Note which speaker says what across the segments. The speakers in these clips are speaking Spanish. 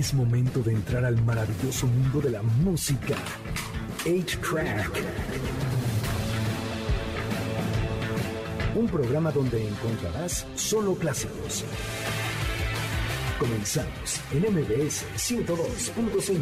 Speaker 1: Es momento de entrar al maravilloso mundo de la música. 8-Track. Un programa donde encontrarás solo clásicos. Comenzamos en MBS 102.5.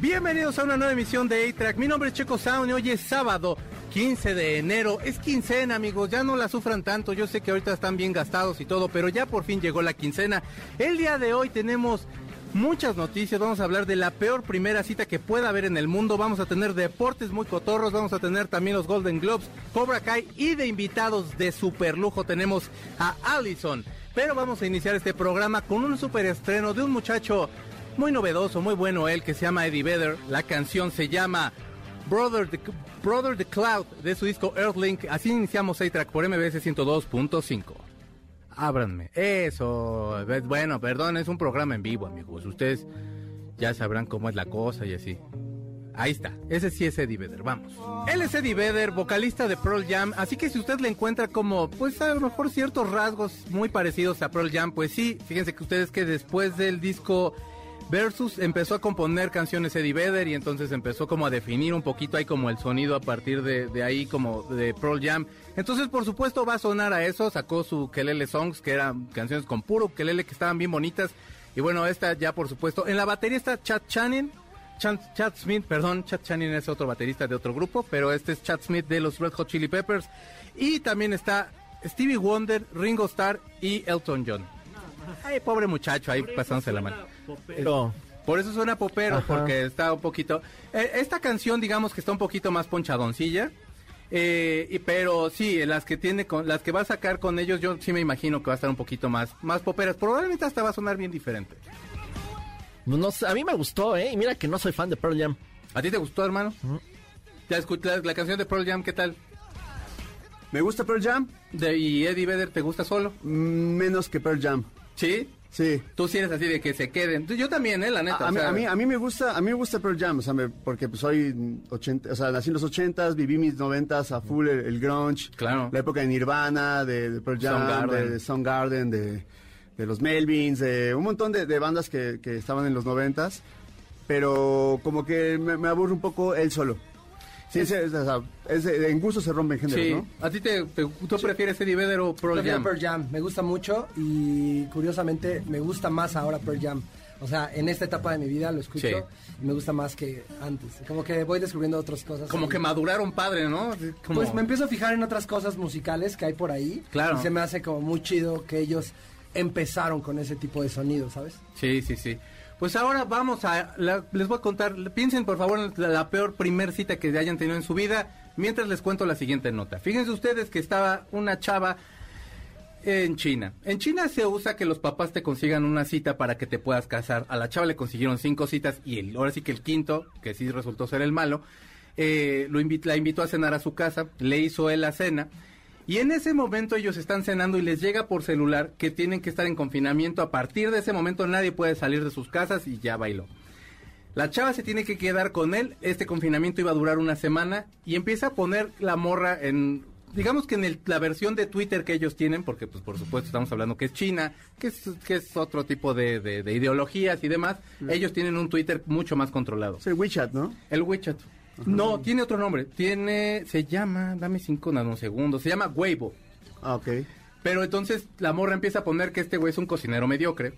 Speaker 2: Bienvenidos a una nueva emisión de A-Track. Mi nombre es Checo Sound y hoy es sábado 15 de enero. Es quincena, amigos. Ya no la sufran tanto. Yo sé que ahorita están bien gastados y todo, pero ya por fin llegó la quincena. El día de hoy tenemos muchas noticias. Vamos a hablar de la peor primera cita que pueda haber en el mundo. Vamos a tener deportes muy cotorros. Vamos a tener también los Golden Globes, Cobra Kai y de invitados de super lujo tenemos a Allison. Pero vamos a iniciar este programa con un super estreno de un muchacho muy novedoso, muy bueno él, que se llama Eddie Vedder. La canción se llama Brother the, Brother the Cloud de su disco Earthlink. Así iniciamos A-Track por MBS 102.5. Ábranme. Eso. Bueno, perdón, es un programa en vivo, amigos. Ustedes ya sabrán cómo es la cosa y así. Ahí está. Ese sí es Eddie Vedder. Vamos. Él es Eddie Vedder, vocalista de Pearl Jam. Así que si usted le encuentra como, pues a lo mejor ciertos rasgos muy parecidos a Pearl Jam, pues sí. Fíjense que ustedes que después del disco Versus empezó a componer canciones Eddie Vedder y entonces empezó como a definir un poquito ahí como el sonido a partir de, ahí como de Pearl Jam. Entonces por supuesto va a sonar a eso, sacó su Kelele Songs que eran canciones con puro Kelele que estaban bien bonitas y bueno esta ya por supuesto. En la batería está Chad Channing, Chad, Smith, perdón, Chad Channing es otro baterista de otro grupo, pero este es Chad Smith de los Red Hot Chili Peppers y también está Stevie Wonder, Ringo Starr y Elton John. Ay, pobre muchacho, ahí pasándose la mano. Pero... Por eso suena popero, porque está un poquito... Eh, esta canción, digamos que está un poquito más ponchadoncilla. Eh, y, pero sí, las que tiene con, las que va a sacar con ellos, yo sí me imagino que va a estar un poquito más, más poperas. Probablemente hasta va a sonar bien diferente.
Speaker 3: No, a mí me gustó, ¿eh? Y mira que no soy fan de Pearl Jam.
Speaker 2: ¿A ti te gustó, hermano? ¿Ya escuchaste la, canción de Pearl Jam? ¿Qué tal?
Speaker 4: ¿Me gusta Pearl Jam?
Speaker 2: De, ¿Y Eddie Vedder te gusta solo?
Speaker 4: Mm, menos que Pearl Jam.
Speaker 2: ¿Sí?
Speaker 4: Sí.
Speaker 2: Tú sí eres así de que se queden. Yo también, ¿eh? La neta.
Speaker 4: A, mí, a, mí, me gusta, a mí me gusta Pearl Jam, o sea, porque pues, soy 80, o sea, nací en los 80 viví mis 90 a full el, grunge.
Speaker 2: Claro.
Speaker 4: La época de Nirvana, de, Pearl Jam, de, Soundgarden, de, de los Melvins, de un montón de, bandas que, que, estaban en los 90 pero como que me, me aburre un poco él solo. Sí, es, es, en gusto se rompen géneros,
Speaker 2: ¿no? ¿A ti te, tú prefieres Eddie Vedder o Pearl Jam?
Speaker 5: Pearl Jam, me gusta mucho y curiosamente me gusta más ahora Pearl Jam. O sea, en esta etapa de mi vida lo escucho y me gusta más que antes. Como que voy descubriendo otras cosas.
Speaker 2: Como que maduraron padre, ¿no?
Speaker 5: Pues me empiezo a fijar en otras cosas musicales que hay por ahí.
Speaker 2: Claro.
Speaker 5: Y se me hace como muy chido que ellos empezaron con ese tipo de sonido, ¿sabes?
Speaker 2: Sí, sí, sí. Pues ahora vamos a, les voy a contar, piensen por favor en la, peor primer cita que hayan tenido en su vida, mientras les cuento la siguiente nota. Fíjense ustedes que estaba una chava en China. En China se usa que los papás te consigan una cita para que te puedas casar. A la chava le consiguieron cinco citas y el, ahora sí que el quinto, que sí resultó ser el malo, eh, lo la invitó a cenar a su casa, le hizo él la cena y en ese momento ellos están cenando y les llega por celular que tienen que estar en confinamiento. A partir de ese momento nadie puede salir de sus casas y ya bailó. La chava se tiene que quedar con él. Este confinamiento iba a durar una semana y empieza a poner la morra en digamos que en la versión de Twitter que ellos tienen, porque pues por supuesto estamos hablando que es China, que es, que es otro tipo de, de, ideologías y demás, ellos tienen un Twitter mucho más controlado.
Speaker 4: Es el WeChat, ¿no?
Speaker 2: El WeChat. No, tiene otro nombre. Tiene, se llama, dame cinco segundos, se llama Weibo.
Speaker 4: Ah, ok.
Speaker 2: Pero entonces la morra empieza a poner que este güey es un cocinero mediocre.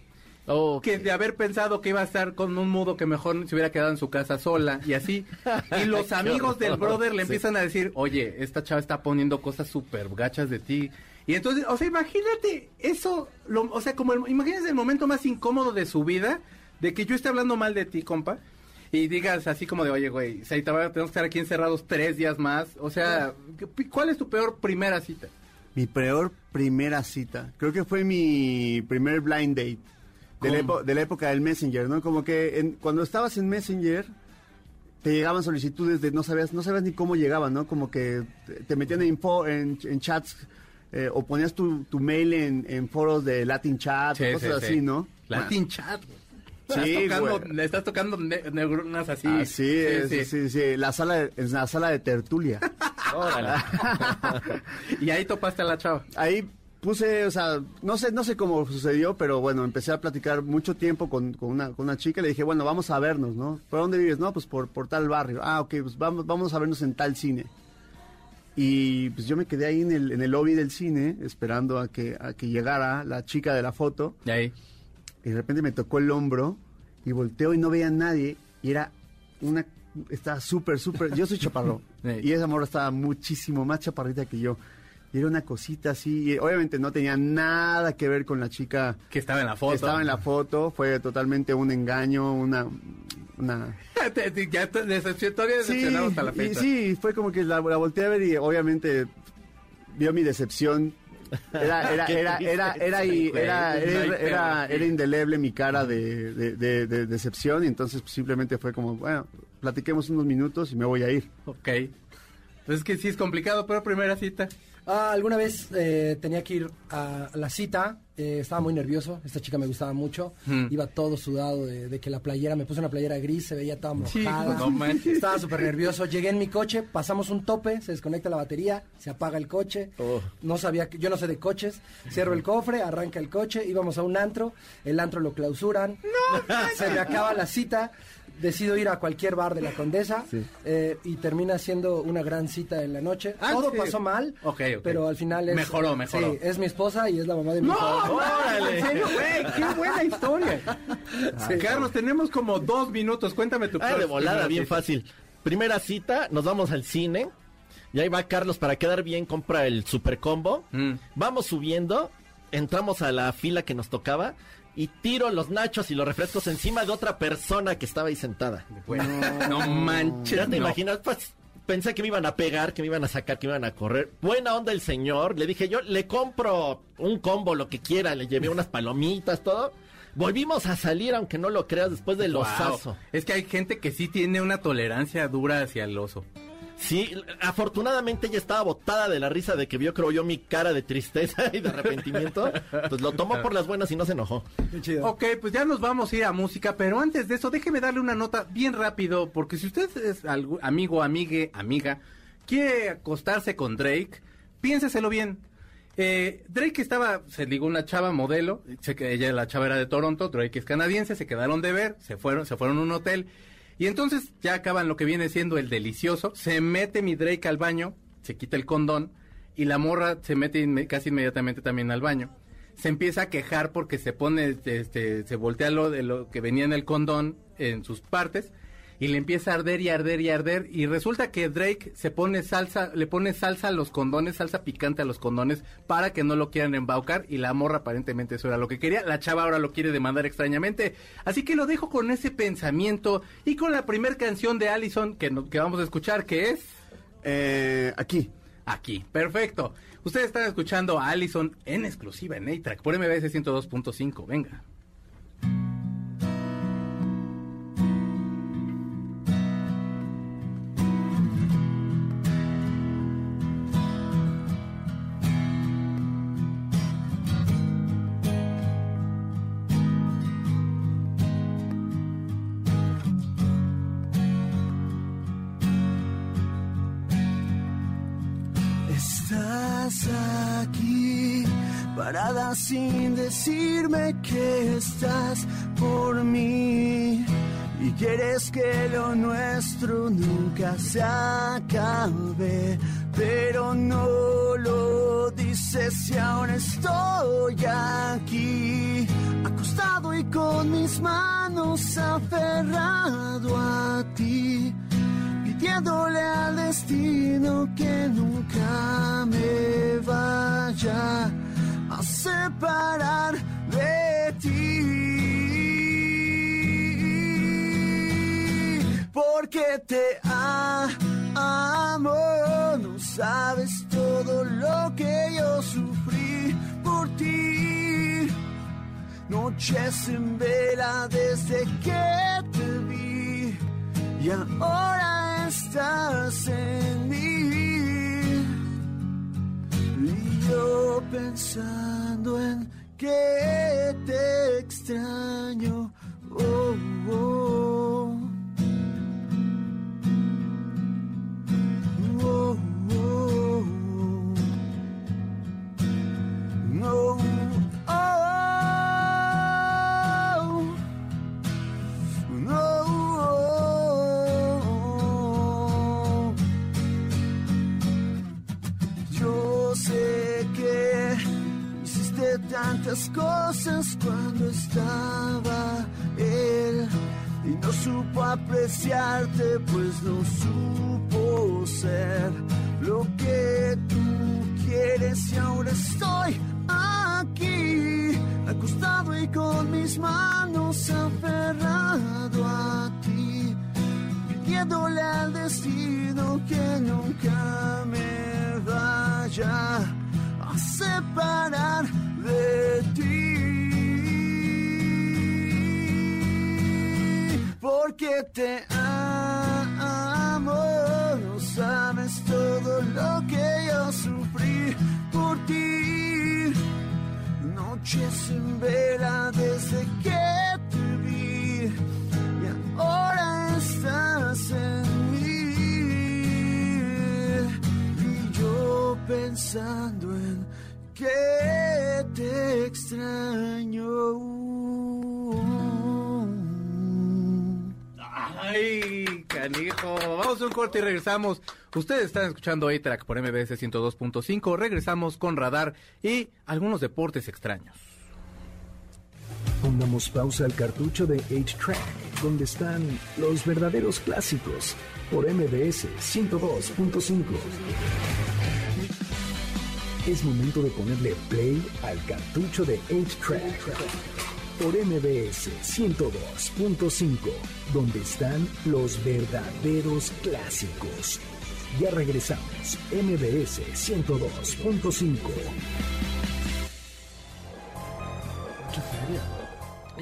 Speaker 2: Que de haber pensado que iba a estar con un mudo que mejor se hubiera quedado en su casa sola y así. Y los amigos del brother le empiezan a decir, oye, esta chava está poniendo cosas súper gachas de ti. Y entonces, o sea, imagínate eso, o sea, como el, imagínate el momento más incómodo de su vida, de que yo esté hablando mal de ti, compa y digas así como de, oye, güey, tenemos que estar aquí encerrados tres días más. O sea, ¿cuál es tu peor primera cita?
Speaker 4: Mi peor primera cita. Creo que fue mi primer blind date. De la, época del Messenger, ¿no? Como que cuando estabas en Messenger, te llegaban solicitudes de no sabías, no sabías ni cómo llegaban, ¿no? Como que te metían en, info, en, chats eh, o ponías tu, mail en, foros de Latin Chat, cosas así, ¿no?
Speaker 2: Latin Chat, Sí, le estás tocando neuronas así.
Speaker 4: Así sí, sí, sí, La sala es la sala de tertulia.
Speaker 2: y ahí topaste a la chava.
Speaker 4: Ahí puse, o sea, no sé, no sé cómo sucedió, pero bueno, empecé a platicar mucho tiempo con, con una, con una chica. Le dije, bueno, vamos a vernos, ¿no? ¿Por dónde vives? No, pues por, por tal barrio. Ah, ok, pues vamos, vamos a vernos en tal cine. Y pues yo me quedé ahí en el, en el lobby del cine, esperando a que, a que llegara la chica de la foto.
Speaker 2: Y ahí.
Speaker 4: Y de repente me tocó el hombro y volteo y no veía a nadie. Y era una. Estaba súper, súper. Yo soy chaparro.
Speaker 2: Sí.
Speaker 4: Y esa morra estaba muchísimo más chaparrita que yo. Y era una cosita así. Y obviamente no tenía nada que ver con la chica
Speaker 2: Que estaba en la foto.
Speaker 4: estaba en la foto. Fue totalmente un engaño, una. una
Speaker 2: ya decepcionado hasta la
Speaker 4: y
Speaker 2: fecha.
Speaker 4: sí, fue como que la, la volteé a ver y obviamente vio mi decepción. Era, era, era, era, era, era, era, era, indeleble mi cara de, de, de- de decepción y entonces pues, simplemente fue como, bueno, platiquemos unos minutos y me voy a ir.
Speaker 2: Ok. Pues es que sí es complicado, pero primera cita.
Speaker 5: Ah, alguna vez eh, tenía que ir a la cita, eh, estaba muy nervioso, esta chica me gustaba mucho,
Speaker 2: Mm.
Speaker 5: iba todo sudado de, de que la playera, me puse una playera gris, se veía toda
Speaker 2: Sí,
Speaker 5: mojada,
Speaker 2: no
Speaker 5: estaba súper nervioso, llegué en mi coche, pasamos un tope, se desconecta la batería, se apaga el coche,
Speaker 3: Oh.
Speaker 5: no sabía, que- yo no sé de coches, cierro el cofre, arranca el coche, íbamos a un antro, el antro lo clausuran, se me acaba la cita, decido ir a cualquier bar de la Condesa eh, y termina siendo una gran cita en la noche.
Speaker 2: Ah,
Speaker 5: Todo
Speaker 2: sí.
Speaker 5: pasó mal, pero al final es...
Speaker 2: Mejoró, mejoró.
Speaker 5: Sí, es mi esposa y es la mamá de mi hijo.
Speaker 2: ¡Órale! ¿En serio, güey? ¡Qué buena historia! Carlos, tenemos como dos minutos. Cuéntame tu
Speaker 3: Ah, de volada,
Speaker 2: primera
Speaker 3: bien
Speaker 2: cita.
Speaker 3: fácil. Primera cita, nos vamos al cine. Y ahí va Carlos para quedar bien, compra el super combo.
Speaker 2: Mm.
Speaker 3: Vamos subiendo, entramos a la fila que nos tocaba y tiro los nachos y los refrescos encima de otra persona que estaba ahí sentada.
Speaker 2: Bueno, no manches.
Speaker 3: Ya te
Speaker 2: no.
Speaker 3: imaginas, pues pensé que me iban a pegar, que me iban a sacar, que me iban a correr. Buena onda el señor, le dije yo, le compro un combo, lo que quiera, le llevé unas palomitas, todo. Volvimos a salir, aunque no lo creas, después del
Speaker 2: Wow.
Speaker 3: osazo.
Speaker 2: Es que hay gente que sí tiene una tolerancia dura hacia el oso.
Speaker 3: Sí, afortunadamente ella estaba botada de la risa de que vio, creo yo, mi cara de tristeza y de arrepentimiento. Pues lo tomó por las buenas y no se enojó.
Speaker 5: Qué chido.
Speaker 2: Ok, pues ya nos vamos a ir a música, pero antes de eso, déjeme darle una nota bien rápido, porque si usted es amigo, amigue, amiga, quiere acostarse con Drake, piénseselo bien. Eh, Drake estaba, se ligó una chava modelo, sé que ella, la chava era de Toronto, Drake es canadiense, se quedaron de ver, se fueron, se fueron a un hotel, y entonces ya acaban lo que viene siendo el delicioso, se mete mi Drake al baño, se quita el condón, y la morra se mete casi inmediatamente también al baño. Se empieza a quejar porque se pone, este, se voltea lo de lo que venía en el condón en sus partes y le empieza a arder y arder y arder y resulta que Drake se pone salsa, le pone salsa a los condones, salsa picante a los condones para que no lo quieran embaucar y la morra aparentemente eso era lo que quería, la chava ahora lo quiere demandar extrañamente, así que lo dejo con ese pensamiento y con la primer canción de Allison que, no- que vamos a escuchar que es...
Speaker 4: Eh, aquí.
Speaker 2: Aquí, perfecto. Ustedes están escuchando a Allison en exclusiva en A-Track por MBS 102.5. Venga.
Speaker 6: Sin decirme que estás por mí. Y quieres que lo nuestro nunca se acabe, pero no lo dices si ahora estoy aquí, acostado y con mis manos aferrado a ti pidiéndole al destino que nunca me vaya separar de ti. Porque te amo, no sabes todo lo que yo sufrí por ti. Noches en vela desde que te vi y ahora estás en pensando en que te extraño. Oh, oh.
Speaker 4: Tantas cosas cuando estaba él y no supo apreciarte, pues no supo ser lo que tú quieres. Y ahora estoy aquí, acostado y con mis manos aferrado a ti, pidiéndole al destino que nunca me vaya a separar de ti. Porque te amo, no sabes todo lo que yo sufrí por ti. Noches sin vela desde que te vi y ahora estás en mí. Y yo pensando en que te extraño.
Speaker 2: Ay, canijo. Vamos a un corte y regresamos. Ustedes están escuchando A-Track por MBS 102.5. Regresamos con Radar y algunos deportes extraños.
Speaker 1: Pongamos pausa al cartucho de 8-Track, donde están los verdaderos clásicos, por MBS 102.5. Es momento de ponerle play al cartucho de 8-Track, por MBS 102.5, donde están los verdaderos clásicos. Ya regresamos, MBS 102.5.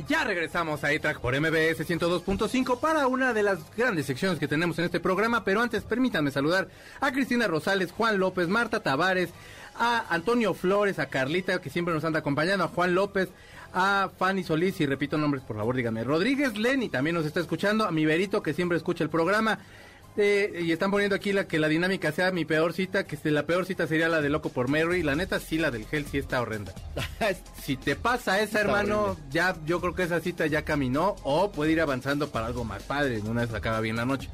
Speaker 2: Ya regresamos a A-Track por MBS 102.5 para una de las grandes secciones que tenemos en este programa, pero antes permítanme saludar a Cristina Rosales, Juan López, Marta Tavares, a Antonio Flores, a Carlita, que siempre nos anda acompañando, a Juan López, a Fanny Solís, y repito nombres, por favor, dígame, Rodríguez Lenny también nos está escuchando, a mi Berito, que siempre escucha el programa, eh, y están poniendo aquí la que la dinámica sea mi peor cita, que este, la peor cita sería la de Loco por Mary, la neta sí, la del gel sí está horrenda. Si te pasa esa, hermano, ya yo creo que esa cita ya caminó o puede ir avanzando para algo más padre, en una vez acaba bien la noche.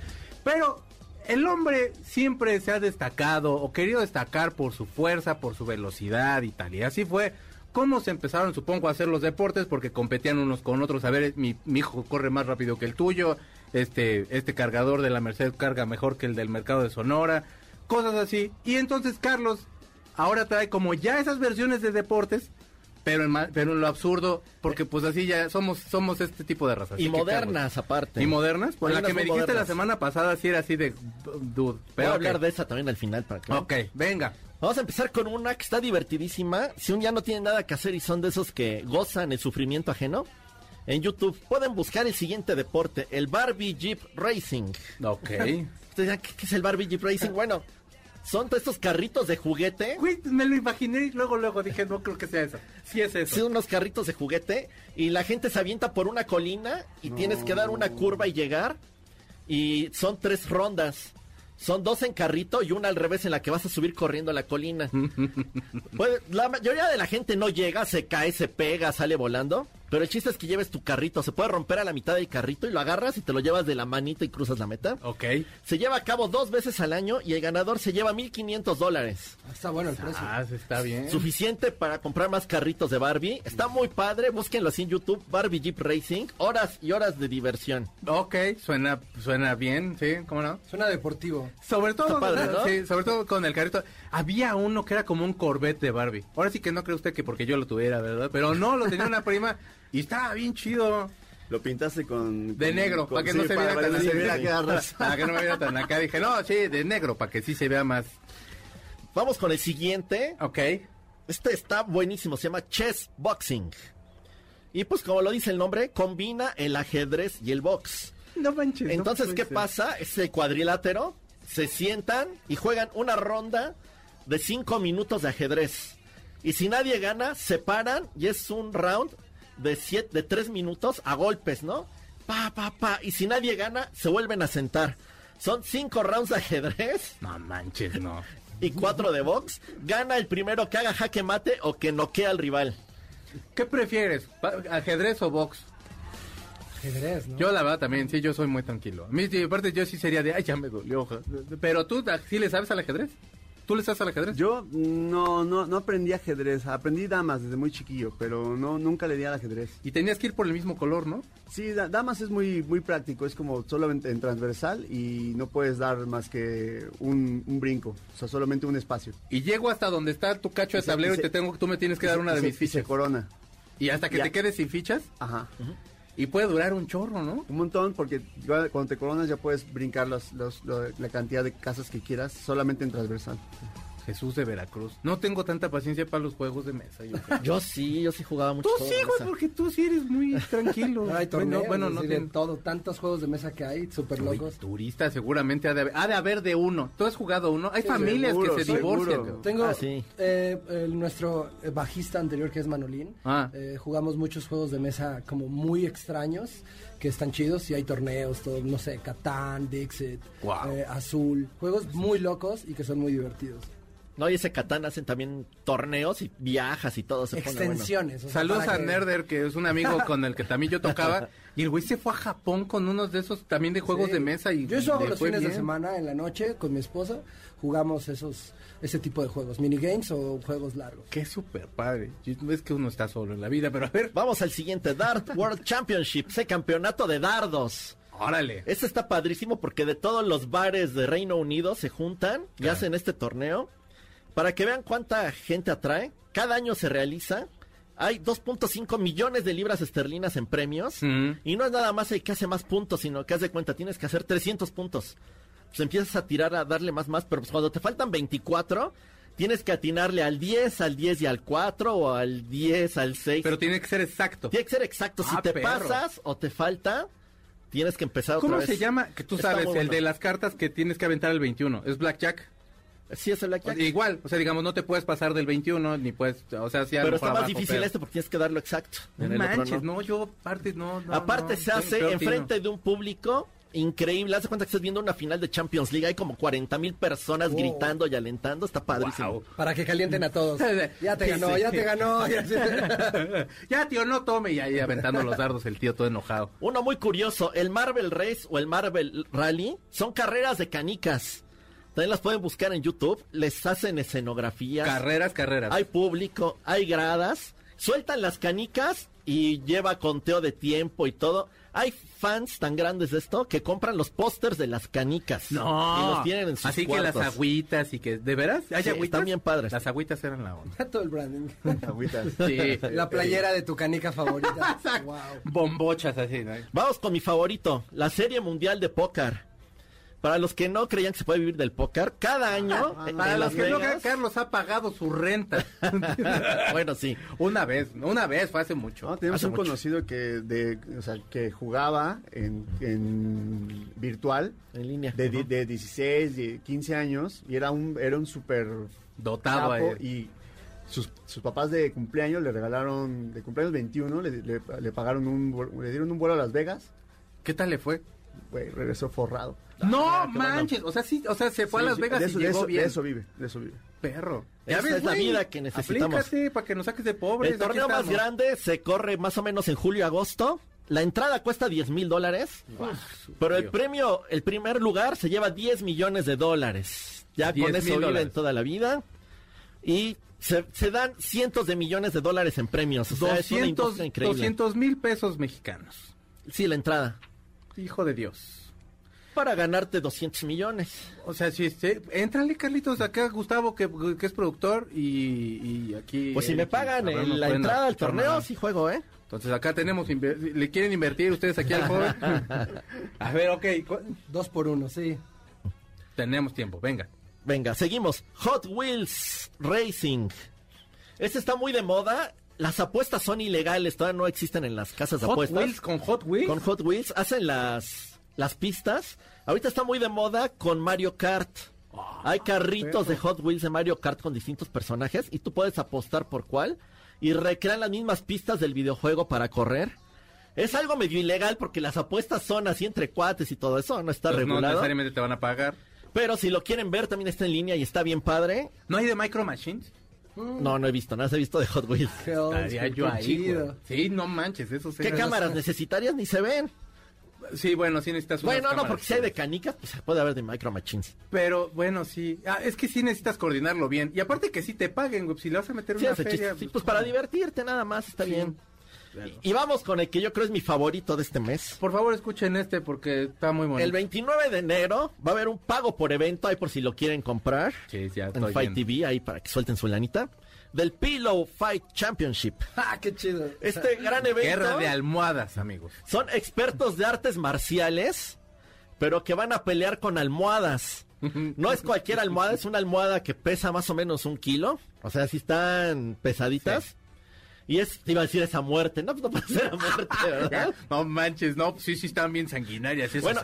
Speaker 2: Pero el hombre siempre se ha destacado o querido destacar por su fuerza, por su velocidad y tal. Y así fue como se empezaron, supongo, a hacer los deportes porque competían unos con otros. A ver, mi, mi hijo corre más rápido que el tuyo, este, este cargador de la Merced carga mejor que el del mercado de Sonora, cosas así. Y entonces Carlos ahora trae como ya esas versiones de deportes, pero en, pero en lo absurdo, porque pues así ya somos somos este tipo de razas.
Speaker 3: Y modernas aparte.
Speaker 2: Y modernas. Pues la que me dijiste la semana pasada sí era así de dude.
Speaker 3: Voy
Speaker 2: Pero
Speaker 3: a hablar de esa también al final para que
Speaker 2: Ok, venga.
Speaker 3: Vamos a empezar con una que está divertidísima. Si un día no tienen nada que hacer y son de esos que gozan el sufrimiento ajeno, en YouTube pueden buscar el siguiente deporte, el Barbie Jeep Racing.
Speaker 2: Ok.
Speaker 3: Ustedes dirán, ¿qué, qué es el Barbie Jeep Racing? Bueno, son todos estos carritos de juguete.
Speaker 2: Güey, me lo imaginé y luego, luego dije, no creo que sea eso. Sí es eso.
Speaker 3: Son unos carritos de juguete y la gente se avienta por una colina y tienes que dar una curva y llegar. Y son tres rondas. Son dos en carrito y una al revés en la que vas a subir corriendo a la colina. Pues, la mayoría de la gente no llega, se cae, se pega, sale volando. Pero el chiste es que lleves tu carrito. Se puede romper a la mitad del carrito y lo agarras y te lo llevas de la manita y cruzas la meta.
Speaker 2: Ok.
Speaker 3: Se lleva a cabo dos veces al año y el ganador se lleva 1.500 dólares.
Speaker 5: Está bueno el precio.
Speaker 2: Ah, sí, está bien.
Speaker 3: Suficiente para comprar más carritos de Barbie. Está muy padre. Búsquenlo así en YouTube. Barbie Jeep Racing. Horas y horas de diversión.
Speaker 2: Ok, suena, suena bien, sí, ¿cómo no?
Speaker 5: Suena deportivo.
Speaker 2: Sobre todo,
Speaker 3: Está padre, ¿no?
Speaker 2: sí, sobre todo con el carrito. Había uno que era como un Corvette de Barbie. Ahora sí que no cree usted que porque yo lo tuviera, ¿verdad? Pero no, lo tenía una prima y estaba bien chido.
Speaker 7: Lo pintaste con...
Speaker 2: De
Speaker 7: con-
Speaker 2: negro,
Speaker 7: con-
Speaker 2: para que
Speaker 7: sí,
Speaker 2: no se viera tan
Speaker 7: no se
Speaker 2: así.
Speaker 7: viera que agarras.
Speaker 2: Para que no me viera tan acá. Dije, no, sí, de negro, para que sí se vea más.
Speaker 3: Vamos con el siguiente.
Speaker 2: Ok.
Speaker 3: Este está buenísimo. Se llama Chess Boxing. Y pues como lo dice el nombre, combina el ajedrez y el box.
Speaker 2: No manches.
Speaker 3: Entonces, ¿qué pasa? Es el cuadrilátero. Se sientan y juegan una ronda de cinco minutos de ajedrez. Y si nadie gana, se paran y es un round de siete, de tres minutos a golpes, ¿no? Pa, pa, pa. Y si nadie gana, se vuelven a sentar. Son cinco rounds de ajedrez
Speaker 2: No manches, no.
Speaker 3: y cuatro de box. Gana el primero que haga jaque mate o que noquea al rival.
Speaker 2: ¿Qué prefieres? ¿Ajedrez o box?
Speaker 5: Ajedrez, ¿no?
Speaker 2: Yo la verdad también, sí, yo soy muy tranquilo. A mí, aparte, yo sí sería de, ay, ya me dolió. ja". Pero tú, ¿sí le sabes al ajedrez? ¿Tú le estás al ajedrez?
Speaker 4: Yo no, no, no aprendí ajedrez, aprendí damas desde muy chiquillo, pero no, nunca le di al ajedrez.
Speaker 2: Y tenías que ir por el mismo color, ¿no?
Speaker 4: Sí, da- damas es muy, muy práctico, es como solamente en transversal y no puedes dar más que un, un brinco, o sea, solamente un espacio.
Speaker 2: Y llego hasta donde está tu cacho de
Speaker 4: Y se-
Speaker 2: tablero y, te tengo, tú me tienes que dar una de
Speaker 4: se-
Speaker 2: mis
Speaker 4: y se
Speaker 2: fichas.
Speaker 4: corona.
Speaker 2: Y hasta que te quedes sin fichas,
Speaker 4: Ajá.
Speaker 2: Y puede durar un chorro, ¿no?
Speaker 4: Un montón, porque cuando te coronas ya puedes brincar la cantidad de casas que quieras, solamente en transversal.
Speaker 2: Jesús de Veracruz. No tengo tanta paciencia para los juegos de mesa. Yo
Speaker 3: sí, yo sí jugaba mucho.
Speaker 2: Tú sí, güey, porque tú sí eres muy tranquilo.
Speaker 5: Hay torneos,
Speaker 2: bueno, bueno, no
Speaker 5: decir, de
Speaker 2: tiene...
Speaker 5: todo, tantos juegos de mesa que hay, súper locos.
Speaker 2: turista seguramente ha de, haber, ha de haber de uno. ¿Tú has jugado uno? Hay
Speaker 5: Sí,
Speaker 2: familias
Speaker 4: seguro,
Speaker 2: que se divorcian.
Speaker 5: Tengo
Speaker 3: Ah, sí.
Speaker 5: eh, el- nuestro eh, bajista anterior que es Manolín.
Speaker 2: Ah.
Speaker 5: Eh, jugamos muchos juegos de mesa como muy extraños que están chidos y hay torneos, todo, no sé, Catán, Dixit,
Speaker 2: Wow.
Speaker 5: eh, Azul, juegos muy locos y que son muy divertidos.
Speaker 3: No, y ese Catán hacen también torneos y viajas y todo. Se pone bueno.
Speaker 5: Extensiones. o sea,
Speaker 2: Saludos a
Speaker 5: que-
Speaker 2: Nerder, que es un amigo con el que también yo tocaba. Y el güey se fue a Japón con unos de esos también de juegos
Speaker 5: Sí.
Speaker 2: de mesa. y
Speaker 5: Yo eso hago los fines de semana en la noche con mi esposa, jugamos esos ese tipo de juegos, minigames o juegos largos.
Speaker 2: Qué súper padre. Es que uno está solo en la vida, pero a ver.
Speaker 3: Vamos al siguiente, Dart World Championship, ese campeonato de dardos.
Speaker 2: Órale.
Speaker 3: Este está padrísimo porque de todos los bares de Reino Unido se juntan y
Speaker 2: Claro.
Speaker 3: hacen este torneo para que vean cuánta gente atrae. Cada año se realiza. Hay 2.5 millones de libras esterlinas en premios. Y no es nada más el que hace más puntos, sino que haz de cuenta, tienes que hacer 300 puntos. Pues empiezas a tirar, a darle más, más, pero pues cuando te faltan 24, tienes que atinarle al 10, al 10 y al 4 o al 10, al 6.
Speaker 2: Pero tiene que ser exacto.
Speaker 3: Tiene que ser exacto. Si
Speaker 2: Ah,
Speaker 3: te
Speaker 2: perro.
Speaker 3: pasas o te falta, tienes que empezar otra
Speaker 2: ¿Cómo
Speaker 3: vez.
Speaker 2: se llama? Que tú
Speaker 3: Está
Speaker 2: sabes, el
Speaker 3: bueno.
Speaker 2: de las cartas que tienes que aventar el 21. ¿Es Blackjack?
Speaker 3: Sí, es el Blackjack.
Speaker 2: Igual, o sea, digamos, no te puedes pasar del 21, ni puedes, o sea, sí a
Speaker 3: Pero está más
Speaker 2: abajo,
Speaker 3: difícil
Speaker 2: pero-
Speaker 3: este porque tienes que darlo exacto.
Speaker 2: No
Speaker 3: En el otro
Speaker 2: manches,
Speaker 3: no.
Speaker 2: no, yo aparte no, no,
Speaker 3: Aparte
Speaker 2: no,
Speaker 3: se hace enfrente de un público increíble. Haz de cuenta que estás viendo una final de Champions League. Hay como 40 mil personas
Speaker 5: Wow.
Speaker 3: gritando y alentando. Está padrísimo.
Speaker 2: Wow.
Speaker 5: Para que calienten a todos. Ya te ganó,
Speaker 2: sí.
Speaker 5: ya te ganó. ya-
Speaker 2: ya, tío, no tome. Y ahí aventando los dardos el tío todo enojado.
Speaker 3: Uno muy curioso, el Marvel Race o el Marvel Rally son carreras de canicas. También las pueden buscar en YouTube. Les hacen escenografías.
Speaker 2: Carreras, carreras.
Speaker 3: Hay público, hay gradas. Sueltan las canicas y lleva conteo de tiempo y todo. Hay fans tan grandes de esto que compran los pósters de las canicas.
Speaker 2: no.
Speaker 3: Y los tienen en sus
Speaker 2: Así
Speaker 3: cuartos.
Speaker 2: que las agüitas y que, ¿de veras? ¿Hay
Speaker 3: Sí,
Speaker 2: agüitas?
Speaker 3: están bien padres.
Speaker 2: Las agüitas eran la onda.
Speaker 5: Todo el branding.
Speaker 4: Agüitas.
Speaker 2: Sí.
Speaker 5: La playera de tu canica favorita. wow.
Speaker 2: Bombochas así, ¿no?
Speaker 3: Vamos con mi favorito, la Serie Mundial de Póker. Para los que no creían que se puede vivir del póker, cada año en
Speaker 2: Para los que no crean, Carlos ha pagado su renta.
Speaker 3: bueno, sí.
Speaker 2: una vez, una vez, fue hace mucho.
Speaker 4: No, tenemos
Speaker 3: Hace
Speaker 4: un
Speaker 3: mucho.
Speaker 4: conocido que, de, o sea, que jugaba en, en virtual
Speaker 3: En línea.
Speaker 4: de, de 16, de 15 años y era un era un súper
Speaker 2: Dotado
Speaker 4: capo y sus, sus papás de cumpleaños le regalaron, de cumpleaños 21, le, le- le pagaron un, le dieron un vuelo a Las Vegas,
Speaker 2: ¿Qué tal le fue?
Speaker 4: Güey, regresó forrado.
Speaker 2: no
Speaker 3: Ah,
Speaker 2: manches, o sea, sí, o sea, se fue
Speaker 4: Sí,
Speaker 2: a Las Vegas
Speaker 4: de
Speaker 2: y
Speaker 4: eso, de
Speaker 2: llegó
Speaker 4: eso-
Speaker 2: bien.
Speaker 4: De eso vive, de eso vive.
Speaker 2: Perro.
Speaker 3: Esa es la vida que necesitamos.
Speaker 2: Aplícate para que nos saques de pobres.
Speaker 3: El torneo más grande se corre más o menos en julio-agosto. La entrada cuesta 10 mil dólares. Pero el premio, el primer lugar se lleva 10 millones de dólares. Ya
Speaker 2: 10
Speaker 3: con eso viven toda la vida. Y se, se dan cientos de millones de dólares en premios. O sea, es una
Speaker 2: 200
Speaker 3: industria increíble.
Speaker 2: 200 mil pesos mexicanos.
Speaker 3: Sí, la entrada.
Speaker 2: Hijo de Dios.
Speaker 3: Para ganarte 200 millones.
Speaker 2: O sea, si este, entrale Carlitos acá Gustavo que, que es productor y, y aquí
Speaker 3: Pues si me
Speaker 2: aquí,
Speaker 3: pagan en
Speaker 2: nos
Speaker 3: la entrada al torneo, sí juego, ¿eh?
Speaker 2: Entonces acá tenemos le quieren invertir ustedes aquí al joven. A ver, ok,
Speaker 5: Dos por uno, sí.
Speaker 2: tenemos tiempo, venga.
Speaker 3: Venga, seguimos. Hot Wheels Racing. Este está muy de moda. Las apuestas son ilegales, todavía no existen en las casas de
Speaker 2: Hot
Speaker 3: apuestas.
Speaker 2: Wheels con Hot Wheels.
Speaker 3: Con Hot Wheels hacen las, las pistas. Ahorita está muy de moda con Mario Kart. Hay carritos de Hot Wheels de Mario Kart con distintos personajes y tú puedes apostar por cuál y recrean las mismas pistas del videojuego para correr. Es algo medio ilegal porque las apuestas son así entre cuates y todo eso, no está
Speaker 2: no
Speaker 3: regulado.
Speaker 2: necesariamente te van a pagar.
Speaker 3: Pero si lo quieren ver también está en línea y está bien padre.
Speaker 2: ¿No hay de Micro Machines?
Speaker 3: No, no he visto, nada, he visto de Hot Wheels.
Speaker 5: Qué
Speaker 2: Estaría yo ahí. Sí, no manches, eso sí.
Speaker 3: ¿Qué cámaras necesitarias? Ni se ven.
Speaker 2: Sí, bueno, sí necesitas unas
Speaker 3: Bueno, no, porque si hay de canicas, pues puede haber de Micro Machines.
Speaker 2: Pero bueno, sí. Ah, es que sí necesitas coordinarlo bien. Y aparte que sí te paguen, güey. Si le vas a meter
Speaker 3: Sí,
Speaker 2: una feria...
Speaker 3: chiste. Sí, pues para divertirte nada más, está
Speaker 2: Sí.
Speaker 3: bien. Y, y vamos con el que yo creo es mi favorito de este mes.
Speaker 2: Por favor, escuchen este porque está muy bonito.
Speaker 3: El 29 de enero va a haber un pago por evento ahí por si lo quieren comprar.
Speaker 2: Sí, ya
Speaker 3: en
Speaker 2: estoy
Speaker 3: Fight
Speaker 2: viendo.
Speaker 3: TV, ahí para que suelten su lanita. Del Pillow Fight Championship.
Speaker 5: ¡Ah, qué chido!
Speaker 3: Este gran evento.
Speaker 2: Guerra de almohadas, amigos.
Speaker 3: Son expertos de artes marciales, pero que van a pelear con almohadas. No es cualquier almohada, es una almohada que pesa más o menos un kilo. O sea, si están pesaditas. Y es, te iba a decir esa muerte, no, pues no puede ser la muerte, ¿verdad?
Speaker 2: No manches, no, sí, sí están bien sanguinarias esas
Speaker 3: Bueno.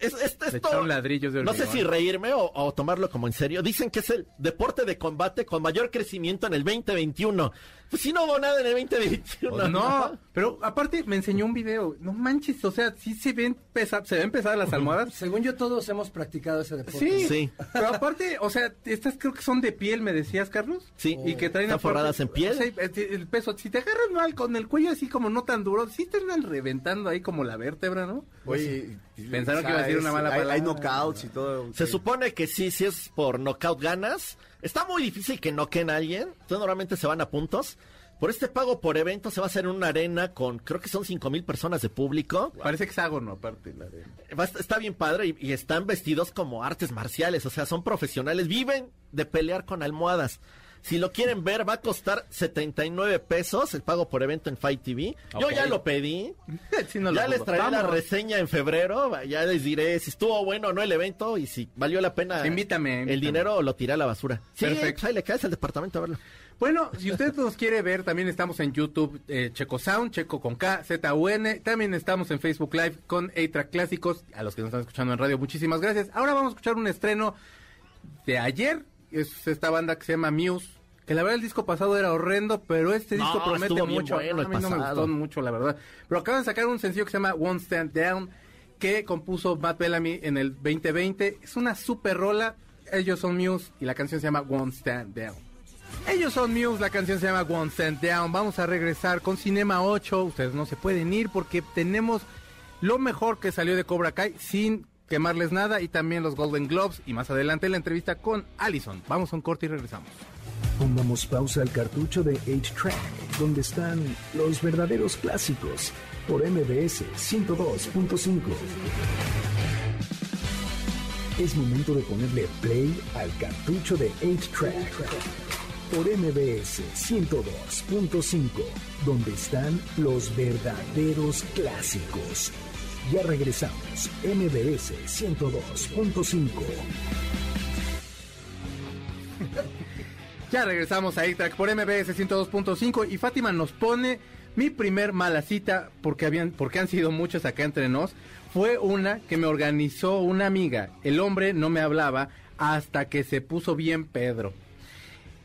Speaker 3: Es, es-
Speaker 2: echaron ladrillos de
Speaker 3: no sé si reírme o, o tomarlo como en serio. Dicen que es el deporte de combate con mayor crecimiento en el 2021. Pues si no hubo nada en el 2021.
Speaker 2: Pues no, pero aparte me enseñó un video. No manches, o sea, sí se ven pesadas, se ven pesadas las almohadas.
Speaker 5: Según yo, todos hemos practicado ese deporte.
Speaker 2: Sí,
Speaker 3: Sí.
Speaker 2: pero aparte, o sea, estas creo que son de piel, me decías, Carlos.
Speaker 3: Sí.
Speaker 2: Y que traen
Speaker 3: Están forradas en piel.
Speaker 2: o sea, el peso, si te agarras mal con el cuello así como no tan duro, sí te andan reventando ahí como la vértebra, ¿no?
Speaker 4: Oye,
Speaker 2: Pensaron que iba a decir una mala
Speaker 4: hay,
Speaker 2: palabra.
Speaker 4: Hay knockouts y todo.
Speaker 3: Se
Speaker 4: sí.
Speaker 3: supone que sí, si es por knockout ganas. Está muy difícil que noqueen a alguien. Entonces normalmente se van a puntos. Por este pago por evento se va a hacer en una arena con, creo que son cinco mil personas de público.
Speaker 2: Parece hexágono aparte. La de...
Speaker 3: Va a est- está bien padre y, y están vestidos como artes marciales. O sea, son profesionales. Viven de pelear con almohadas. Si lo quieren ver, va a costar 79 pesos el pago por evento en Fight TV. Yo ya lo pedí.
Speaker 2: Sí, no lo
Speaker 3: ya les traeré la reseña en febrero. Ya les diré si estuvo bueno o no el evento y si valió la pena.
Speaker 2: Invítame,
Speaker 3: El dinero lo tiré a la basura. Sí,
Speaker 2: Perfecto.
Speaker 3: pues ahí le caes al departamento a verlo.
Speaker 2: Bueno, si usted nos quiere ver, también estamos en YouTube, eh, Checo Sound, Checo con K, Z-U-N. También estamos en Facebook Live con A-Track Clásicos. A los que nos están escuchando en radio, muchísimas gracias. Ahora vamos a escuchar un estreno de ayer. Es esta banda que se llama Muse. Que la verdad el disco pasado era horrendo, pero este
Speaker 3: No,
Speaker 2: disco promete mucho.
Speaker 3: bueno
Speaker 2: a mí no me gustó mucho, la verdad. Pero acaban de sacar un sencillo que se llama One Stand Down, que compuso Matt Bellamy en el 2020. Es una super rola. Ellos son Muse y la canción se llama One Stand Down. Ellos son Muse, la canción se llama One Stand Down. Vamos a regresar con Cinema 8. Ustedes no se pueden ir porque tenemos lo mejor que salió de Cobra Kai sin quemarles nada y también los Golden Globes y más adelante la entrevista con Allison. Vamos a un corte y regresamos.
Speaker 1: Pongamos pausa al cartucho de 8-Track, donde están los verdaderos clásicos, por MBS 102.5. Es momento de ponerle play al cartucho de 8-Track, por MBS 102.5, donde están los verdaderos clásicos. Ya regresamos, MBS 102.5.
Speaker 2: Ya regresamos a A-Track por MBS 102.5 y Fátima nos pone mi primer mala cita porque habían porque han sido muchas acá entre nos. Fue una que me organizó una amiga. El hombre no me hablaba hasta que se puso bien Pedro.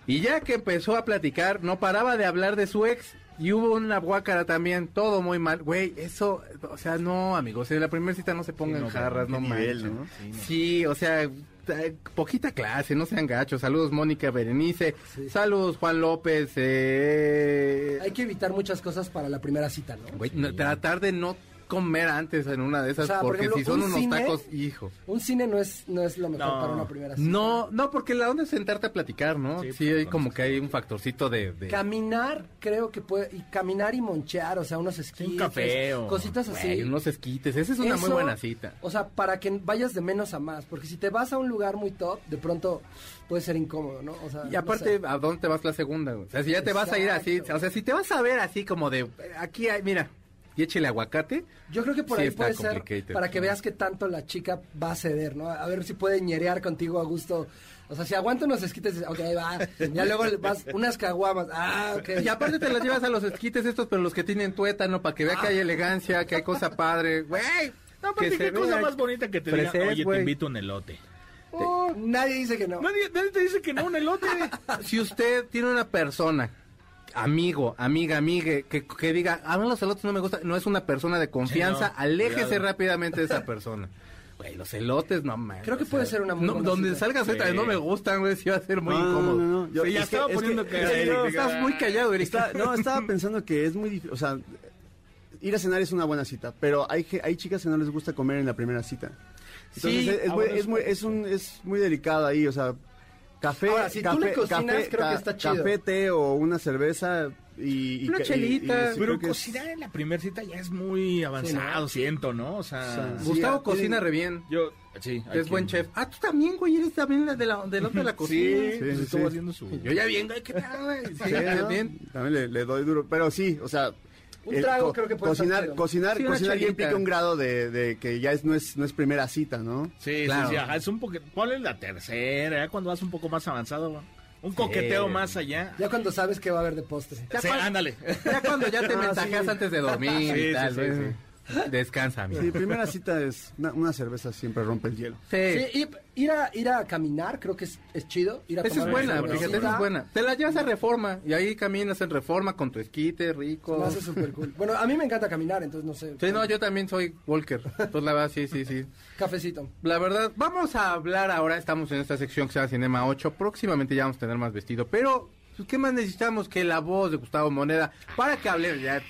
Speaker 2: Y ya que empezó a platicar, no paraba de hablar de su ex. Y hubo una guácara también, todo muy mal. Güey, eso, o sea, no, amigos, en la primera cita no se pongan
Speaker 4: no,
Speaker 2: jarras, no
Speaker 4: nivel,
Speaker 2: manchen.
Speaker 4: ¿no?
Speaker 2: Sí, o sea, eh, poquita clase, no sean gachos. Saludos, Mónica Berenice. Saludos, Juan López. Eh...
Speaker 5: Hay que evitar muchas cosas para la primera cita, ¿no?
Speaker 2: Güey, no- tratar de no comer antes en una de esas,
Speaker 5: O sea, por
Speaker 2: porque
Speaker 5: ejemplo,
Speaker 2: si son
Speaker 5: un
Speaker 2: unos
Speaker 5: cine-
Speaker 2: tacos, hijo.
Speaker 5: Un cine no es, no es lo mejor
Speaker 8: No.
Speaker 5: para una primera cita.
Speaker 2: No, no, porque la onda es sentarte a platicar, ¿no? Sí,
Speaker 8: Sí,
Speaker 2: hay como que hay un factorcito de... de-
Speaker 5: Caminar, creo que puede. Y caminar y monchear, o sea, unos esquís.
Speaker 8: un café o-
Speaker 5: Cositas así.
Speaker 2: Güey, unos esquites, esa es una muy buena cita.
Speaker 5: O sea, para que vayas de menos a más. Porque si te vas a un lugar muy top, de pronto puede ser incómodo, ¿no? O sea,
Speaker 2: Y aparte,
Speaker 5: no sé.
Speaker 2: ¿a dónde te vas la segunda? O sea, si ya te vas a ir así, o sea, si te vas a ver así como de, aquí hay, mira, y échele aguacate,
Speaker 5: Yo creo que por
Speaker 2: sí
Speaker 5: ahí puede ser para que veas que tanto la chica va a ceder, ¿no? A ver si puede ñerear contigo a gusto. O sea, si aguanta unos esquites, ok, va. Ya luego le vas unas caguamas. Ah, ok.
Speaker 2: y aparte te las llevas a los esquites estos, pero los que tienen tuétano, para que vea que hay elegancia, que hay cosa padre, güey.
Speaker 8: No, aparte, qué cosa más bonita que te digan, oye, te invito a un elote.
Speaker 5: Oh, nadie dice que no.
Speaker 8: Nadie, nadie te dice que no, un elote.
Speaker 2: Si usted tiene una persona, amigo, amiga, amigue, que, que diga, a mí los elotes no me gustan, no es una persona de confianza,
Speaker 8: Sí, no,
Speaker 2: aléjese
Speaker 8: cuidado.
Speaker 2: rápidamente de esa persona. Güey, los elotes, no mames.
Speaker 5: Creo que puede ser una muy
Speaker 2: no, Donde salgas
Speaker 8: Sí.
Speaker 2: no me gustan, güey, sí va a ser muy
Speaker 4: No,
Speaker 2: incómodo.
Speaker 4: no, no. Yo-
Speaker 8: Sí, ya
Speaker 4: es que-
Speaker 8: estaba
Speaker 4: es
Speaker 8: poniendo
Speaker 4: que-
Speaker 8: que-
Speaker 4: es que
Speaker 2: No, estás muy callado, Eric.
Speaker 4: Está- no, estaba pensando que es muy difícil, o sea, ir a cenar es una buena cita, pero hay, ge- hay chicas que no les gusta comer en la primera cita. Entonces
Speaker 2: Sí,
Speaker 4: es, es muy, es, muy, es, un, es muy delicado ahí, o sea, café,
Speaker 5: Ahora, si tú
Speaker 4: café,
Speaker 5: le cocinas,
Speaker 4: café,
Speaker 5: creo que está chido.
Speaker 4: café, té o una cerveza y... y
Speaker 2: Una
Speaker 4: y-
Speaker 2: chelita,
Speaker 4: y sí,
Speaker 8: Pero cocinar en la primera cita ya es muy avanzado, siento, ¿no? O sea,
Speaker 4: Sí,
Speaker 2: Gustavo
Speaker 4: ah,
Speaker 2: cocina re bien.
Speaker 8: yo, sí.
Speaker 2: Es buen
Speaker 8: quien-
Speaker 2: chef. Ah, tú también, güey, eres también la de la, del otro de la
Speaker 8: Sí,
Speaker 2: cocina.
Speaker 8: pues
Speaker 4: sí,
Speaker 8: estuvo
Speaker 4: sí.
Speaker 8: haciendo su...
Speaker 2: Yo ya bien, güey, ¿qué tal, güey? Sí,
Speaker 4: Sí, ¿no?
Speaker 2: bien.
Speaker 4: También le, le doy duro, pero sí, o sea...
Speaker 5: Un trago
Speaker 4: co-
Speaker 5: creo que puede
Speaker 4: cocinar, cocinar,
Speaker 2: Sí,
Speaker 4: cocinar
Speaker 2: chelita.
Speaker 4: implica un grado de, de que ya es, no es no es primera cita, ¿no?
Speaker 8: Sí,
Speaker 2: Claro.
Speaker 8: sí, sí, ajá, es un poco... ¿Cuál es la tercera? Ya cuando vas un poco más avanzado, güey. un coqueteo más allá.
Speaker 5: Ya cuando sabes que va a haber de postre.
Speaker 2: Ya
Speaker 8: Sí, ándale.
Speaker 2: Ya cuando ya te
Speaker 4: Ah,
Speaker 2: mensajeas
Speaker 4: sí.
Speaker 2: antes de dormir
Speaker 8: Sí,
Speaker 2: y
Speaker 8: sí,
Speaker 2: tal. Descansa, amigo.
Speaker 4: Sí, primera cita es una, una cerveza siempre rompe el hielo.
Speaker 2: Sí.
Speaker 5: Sí, y ir a, ir a caminar creo que es, es chido. Ir a
Speaker 2: Esa es buena, fíjate, esa es buena. Te la llevas a Reforma y ahí caminas en Reforma con tu esquite rico.
Speaker 5: Me hace súper cool. Bueno, a mí me encanta caminar, entonces no sé.
Speaker 2: Sí, no, yo también soy Walker. Entonces, la verdad, sí, sí, sí.
Speaker 5: Cafecito.
Speaker 2: La verdad, vamos a hablar ahora, estamos en esta sección que se llama Cinema 8, próximamente ya vamos a tener más vestido, pero ¿qué más necesitamos que la voz de Gustavo Moneda para que hable, ya,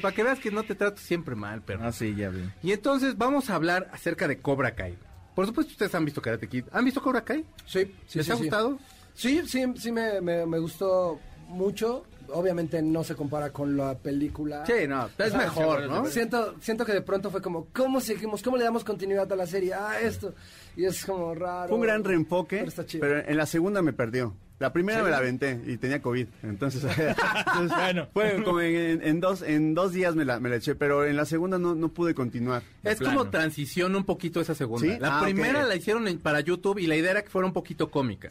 Speaker 2: para que veas que no te trato siempre mal, pero...
Speaker 8: Ah, sí, ya vi.
Speaker 2: Y entonces vamos a hablar acerca de Cobra Kai. Por supuesto ustedes han visto Karate Kid. ¿Han visto Cobra Kai?
Speaker 5: Sí, sí,
Speaker 2: ¿Les
Speaker 5: sí,
Speaker 2: ha
Speaker 5: sí.
Speaker 2: gustado?
Speaker 5: Sí, sí, sí me, me, me gustó mucho. Obviamente no se compara con la película.
Speaker 2: Sí, no, es
Speaker 5: Ah,
Speaker 2: mejor, ¿no?
Speaker 5: Siento, siento que de pronto fue como, ¿cómo seguimos? ¿Cómo le damos continuidad a la serie? Ah, esto. Y es como raro.
Speaker 4: Fue un gran reenfoque,
Speaker 5: Pero está chido.
Speaker 4: pero en la segunda me perdió. La primera me la aventé y tenía COVID, entonces, entonces,
Speaker 8: Bueno.
Speaker 4: fue como en, en dos en dos días me la, me la eché, pero en la segunda no, no pude continuar.
Speaker 2: Es
Speaker 8: plano.
Speaker 2: como transición un poquito esa segunda.
Speaker 4: ¿Sí?
Speaker 2: La
Speaker 4: Ah,
Speaker 2: primera la hicieron en- para YouTube y la idea era que fuera un poquito cómica.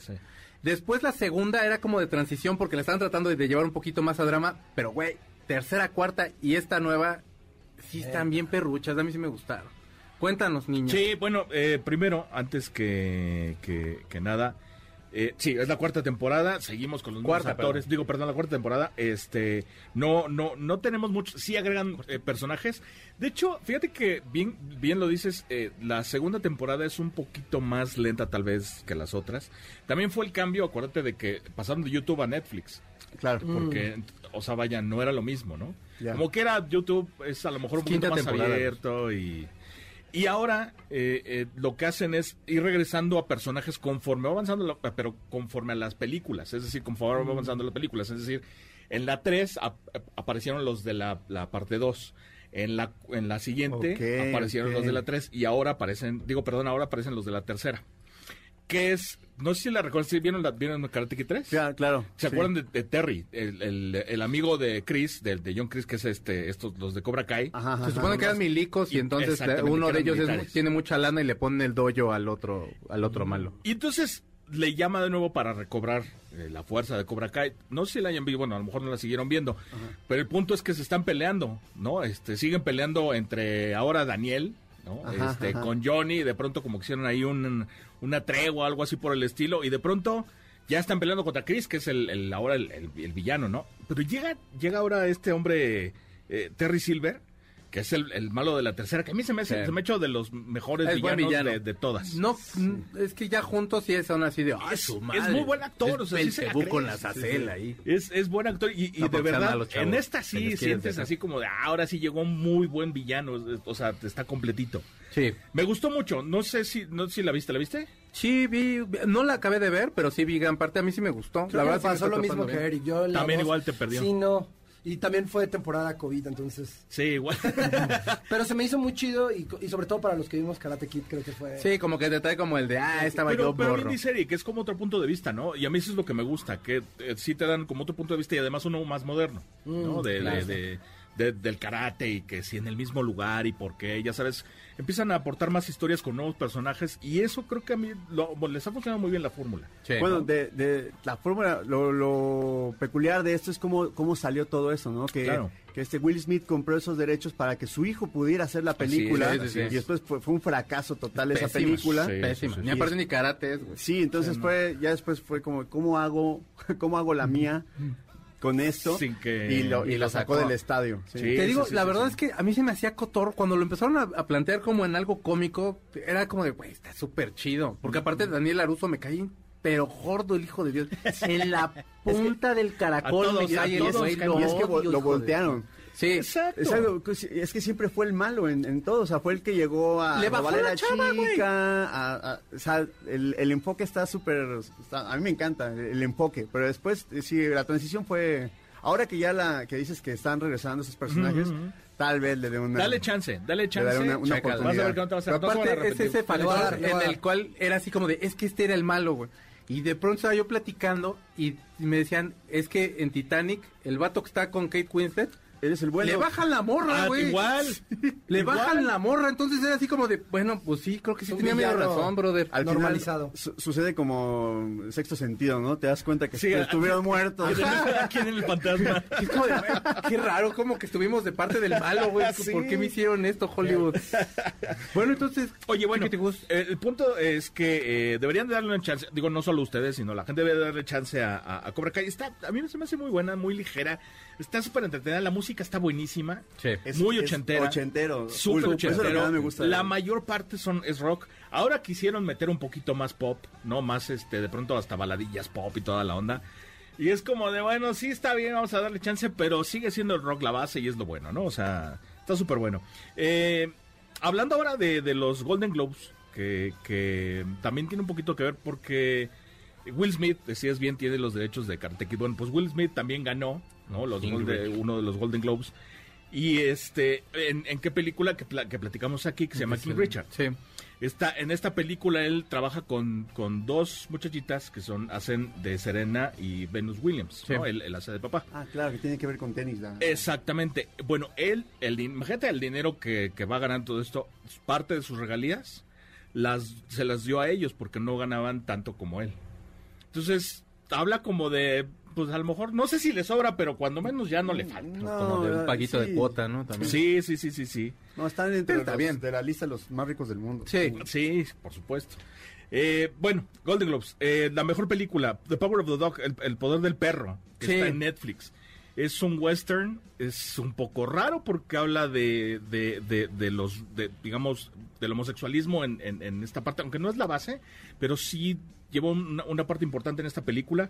Speaker 2: Después la segunda era como de transición porque la estaban tratando de, de llevar un poquito más a drama, pero güey, tercera, cuarta y esta nueva sí están bien perruchas, a mí sí me gustaron. Cuéntanos, niña.
Speaker 8: Sí, bueno, eh, primero, antes que, que, que nada, eh, sí, es la cuarta temporada, seguimos con los mismos
Speaker 2: Cuarta,
Speaker 8: actores,
Speaker 2: perdón.
Speaker 8: digo, perdón, la cuarta temporada, este, no, no, no tenemos muchos, sí agregan eh, personajes, de hecho, fíjate que bien, bien lo dices, eh, la segunda temporada es un poquito más lenta tal vez que las otras, también fue el cambio, acuérdate de que pasaron de YouTube a Netflix,
Speaker 4: Claro.
Speaker 8: porque, o sea, vaya, no era lo mismo, ¿no?
Speaker 4: Ya.
Speaker 8: Como que era YouTube, es a lo mejor un
Speaker 2: Quinta
Speaker 8: poquito más
Speaker 2: temporada.
Speaker 8: abierto y... Y ahora eh, eh, lo que hacen es ir regresando a personajes conforme va avanzando, la- pero conforme a las películas, es decir, conforme va avanzando las películas, es decir, en la 3 ap- ap- aparecieron los de la, la parte 2, en la, en la siguiente aparecieron los de la 3 y ahora aparecen, digo, perdón, ahora aparecen los de la tercera, que es, no sé si la recuerdan, ¿sí ¿vieron, la, ¿vieron Karate Kid 3?
Speaker 4: Ya, claro.
Speaker 8: ¿Se
Speaker 4: sí.
Speaker 8: acuerdan de, de Terry, el, el- el amigo de Chris, del de John Chris, que es este, estos, los de Cobra Kai?
Speaker 4: Ajá, ajá,
Speaker 2: Se supone
Speaker 4: ajá.
Speaker 2: que eran milicos y
Speaker 8: Y-
Speaker 2: entonces
Speaker 8: exactamente,
Speaker 2: uno de ellos es- tiene mucha lana y le pone el dojo al otro, al otro malo.
Speaker 8: Y entonces le llama de nuevo para recobrar eh, la fuerza de Cobra Kai. No sé si la hayan visto, bueno, a lo mejor no la siguieron viendo, pero el punto es que se están peleando, ¿no? Este, siguen peleando entre ahora Daniel, ¿no?
Speaker 4: Ajá,
Speaker 8: este,
Speaker 4: ajá.
Speaker 8: con Johnny, de pronto como que hicieron ahí un, una tregua, algo así por el estilo, y de pronto ya están peleando contra Chris, que es el, el- ahora el, el- el villano, ¿no? Pero llega, llega ahora este hombre, eh, Terry Silver, que es el, el malo de la tercera, que a mí se me, hace,
Speaker 2: Sí.
Speaker 8: se me ha hecho de los mejores
Speaker 2: Es
Speaker 8: villanos
Speaker 2: villano.
Speaker 8: de, de todas.
Speaker 2: No, es que ya juntos sí son así de. ¡Ay,
Speaker 8: Es-
Speaker 2: su
Speaker 8: es
Speaker 2: madre!
Speaker 8: muy buen actor, o sea, sí se la
Speaker 2: con la
Speaker 8: Sí,
Speaker 2: Zacel
Speaker 8: sí.
Speaker 2: ahí.
Speaker 8: Es, es buen actor y, y
Speaker 2: No,
Speaker 8: de verdad,
Speaker 2: chavos,
Speaker 8: en esta sí sientes así como de, "Ah, ahora sí llegó un muy buen villano, es- o sea, está completito.
Speaker 2: Sí.
Speaker 8: Me gustó mucho, no sé si no sé si la viste, ¿la viste?
Speaker 2: Sí, vi, vi- no la acabé de ver, pero sí vi gran parte. A mí sí me gustó.
Speaker 5: Creo
Speaker 2: la verdad
Speaker 5: pasó lo mismo
Speaker 2: tratando
Speaker 5: que
Speaker 2: bien.
Speaker 5: Eric. Yo la
Speaker 8: También
Speaker 5: voz-
Speaker 8: igual te perdió.
Speaker 5: Sí, no. Y también fue temporada COVID, entonces.
Speaker 8: Sí, igual.
Speaker 5: Pero se me hizo muy chido y, y sobre todo para los que vimos Karate Kid, creo que fue.
Speaker 2: Sí, como que te trae como el de, ah, estaba
Speaker 8: pero,
Speaker 2: yo
Speaker 8: pero
Speaker 2: borro.
Speaker 8: Eric, que es como otro punto de vista, ¿no? Y a mí eso es lo que me gusta, que eh, sí te dan como otro punto de vista y además uno más moderno, ¿no? De, de-
Speaker 2: claro.
Speaker 8: de- de- del karate y que si en el mismo lugar y por qué, ya sabes, empiezan a aportar más historias con nuevos personajes y eso creo que a mí lo- les ha funcionado muy bien la fórmula.
Speaker 2: Sí.
Speaker 4: Bueno, de, de la fórmula, lo, lo peculiar de esto es cómo, cómo salió todo eso, ¿no? Que,
Speaker 8: Claro.
Speaker 4: que este Will Smith compró esos derechos para que su hijo pudiera hacer la película. Y después fue, fue un fracaso total esa película.
Speaker 8: sí.
Speaker 2: Pésima.
Speaker 8: sí, sí.
Speaker 2: Ni aparte ni karate es, güey.
Speaker 4: Sí, entonces fue, ya después fue como, ¿cómo hago, cómo hago la mía con esto?
Speaker 8: Sin que-
Speaker 4: y lo, y
Speaker 2: y
Speaker 4: lo sacó
Speaker 2: sacó.
Speaker 4: del estadio. Sí.
Speaker 8: Sí.
Speaker 2: Te digo,
Speaker 8: sí,
Speaker 2: la verdad es que a mí se me hacía cotor. Cuando lo empezaron a, a plantear como en algo cómico, era como de, güey, está súper chido. Porque aparte Daniel Aruso me caí, pero gordo el hijo de Dios. En la punta del caracol
Speaker 8: A todos, todos
Speaker 4: y es que lo voltearon.
Speaker 2: Sí.
Speaker 8: Exacto.
Speaker 4: Exacto, es que siempre fue el malo en, en todo, o sea, fue el que llegó a
Speaker 2: Le bajó
Speaker 4: a la
Speaker 2: chava, güey.
Speaker 4: chica, a- a- o sea, el, el enfoque está súper, a mí me encanta el, el enfoque, pero después, eh, sí, la transición fue, ahora que ya la, que dices que están regresando esos personajes, tal vez le dé una...
Speaker 8: Dale chance, dale
Speaker 4: Le
Speaker 8: chance.
Speaker 4: daré una- una
Speaker 8: Chécala, Vas a
Speaker 4: oportunidad.
Speaker 8: ver que no te vas a
Speaker 2: Pero aparte es ese factor en el cual era así como de, es que este era el malo, güey. Y de pronto estaba yo platicando y me decían, es que en Titanic, el vato que está con Kate Winslet,
Speaker 4: Eres el bueno.
Speaker 2: le bajan la morra,
Speaker 8: Ah,
Speaker 2: güey.
Speaker 8: igual.
Speaker 2: Le
Speaker 8: Igual.
Speaker 2: bajan la morra, entonces era así como de, bueno, pues sí, creo que sí
Speaker 5: Un
Speaker 2: tenía medio razón, brother.
Speaker 4: Al final,
Speaker 5: normalizado.
Speaker 4: su- sucede como sexto sentido, ¿no? Te das cuenta que
Speaker 8: Sí,
Speaker 4: estuvieron muertos.
Speaker 8: ¿Quién es el fantasma?
Speaker 2: Es como de, qué raro, como que estuvimos de parte del malo, güey.
Speaker 8: Sí.
Speaker 2: ¿Por qué me hicieron esto, Hollywood? Bueno, entonces,
Speaker 8: Oye, bueno,
Speaker 2: ¿qué te gusta?
Speaker 8: eh, el punto es que eh, deberían de darle una chance, digo, no solo ustedes, sino la gente debe darle chance a, a, a Cobra Kai. Está, a mí se me hace muy buena, muy ligera, está súper entretenida, la música está buenísima,
Speaker 2: Sí.
Speaker 4: Es-
Speaker 8: muy
Speaker 4: es
Speaker 8: ochentera.
Speaker 4: ochentero.
Speaker 8: Súper
Speaker 4: Full, eso es lo que
Speaker 8: ochentero.
Speaker 4: me gusta.
Speaker 8: La mayor parte son es rock. Ahora quisieron meter un poquito más pop, ¿no? Más, este, de pronto hasta baladillas pop y toda la onda. Y es como de, bueno, sí está bien, vamos a darle chance, pero sigue siendo el rock la base y es lo bueno, ¿no? O sea, está súper bueno. Eh, hablando ahora de, de los Golden Globes, que, que también tiene un poquito que ver porque Will Smith, decías bien, tiene los derechos de Karate Kid. Bueno, pues Will Smith también ganó, ¿no? Los Golden- uno de los Golden Globes. Y este, ¿en, en qué película que, que platicamos aquí que se llama King Richard?
Speaker 2: Sí.
Speaker 8: Está, en esta película él trabaja con, con dos muchachitas que son, hacen de Serena y Venus Williams, ¿no? Él, él hace de papá.
Speaker 4: Ah, claro, que tiene que ver con tenis.
Speaker 8: Exactamente. Bueno, él, el, imagínate el dinero que, que va a ganar todo esto, parte de sus regalías, las, se las dio a ellos porque no ganaban tanto como él. Entonces, habla como de, pues a lo mejor, no sé si le sobra, pero cuando menos ya no le falta.
Speaker 4: No,
Speaker 2: como de un
Speaker 4: ah,
Speaker 2: paguito de
Speaker 4: sí.
Speaker 2: cuota, ¿no? También.
Speaker 8: Sí, sí, sí, sí, sí.
Speaker 4: No, están dentro de,
Speaker 2: Está
Speaker 4: los-
Speaker 2: bien.
Speaker 4: de la lista de los más ricos del mundo.
Speaker 2: Sí.
Speaker 8: Sí, por supuesto. Eh, bueno, Golden Globes, eh, la mejor película, The Power of the Dog, El, el Poder del Perro, que
Speaker 2: Sí.
Speaker 8: está en Netflix. Es un western, es un poco raro porque habla de, de, de, de los, de, digamos, del homosexualismo en, en, en esta parte, aunque no es la base, pero sí lleva una, una parte importante en esta película.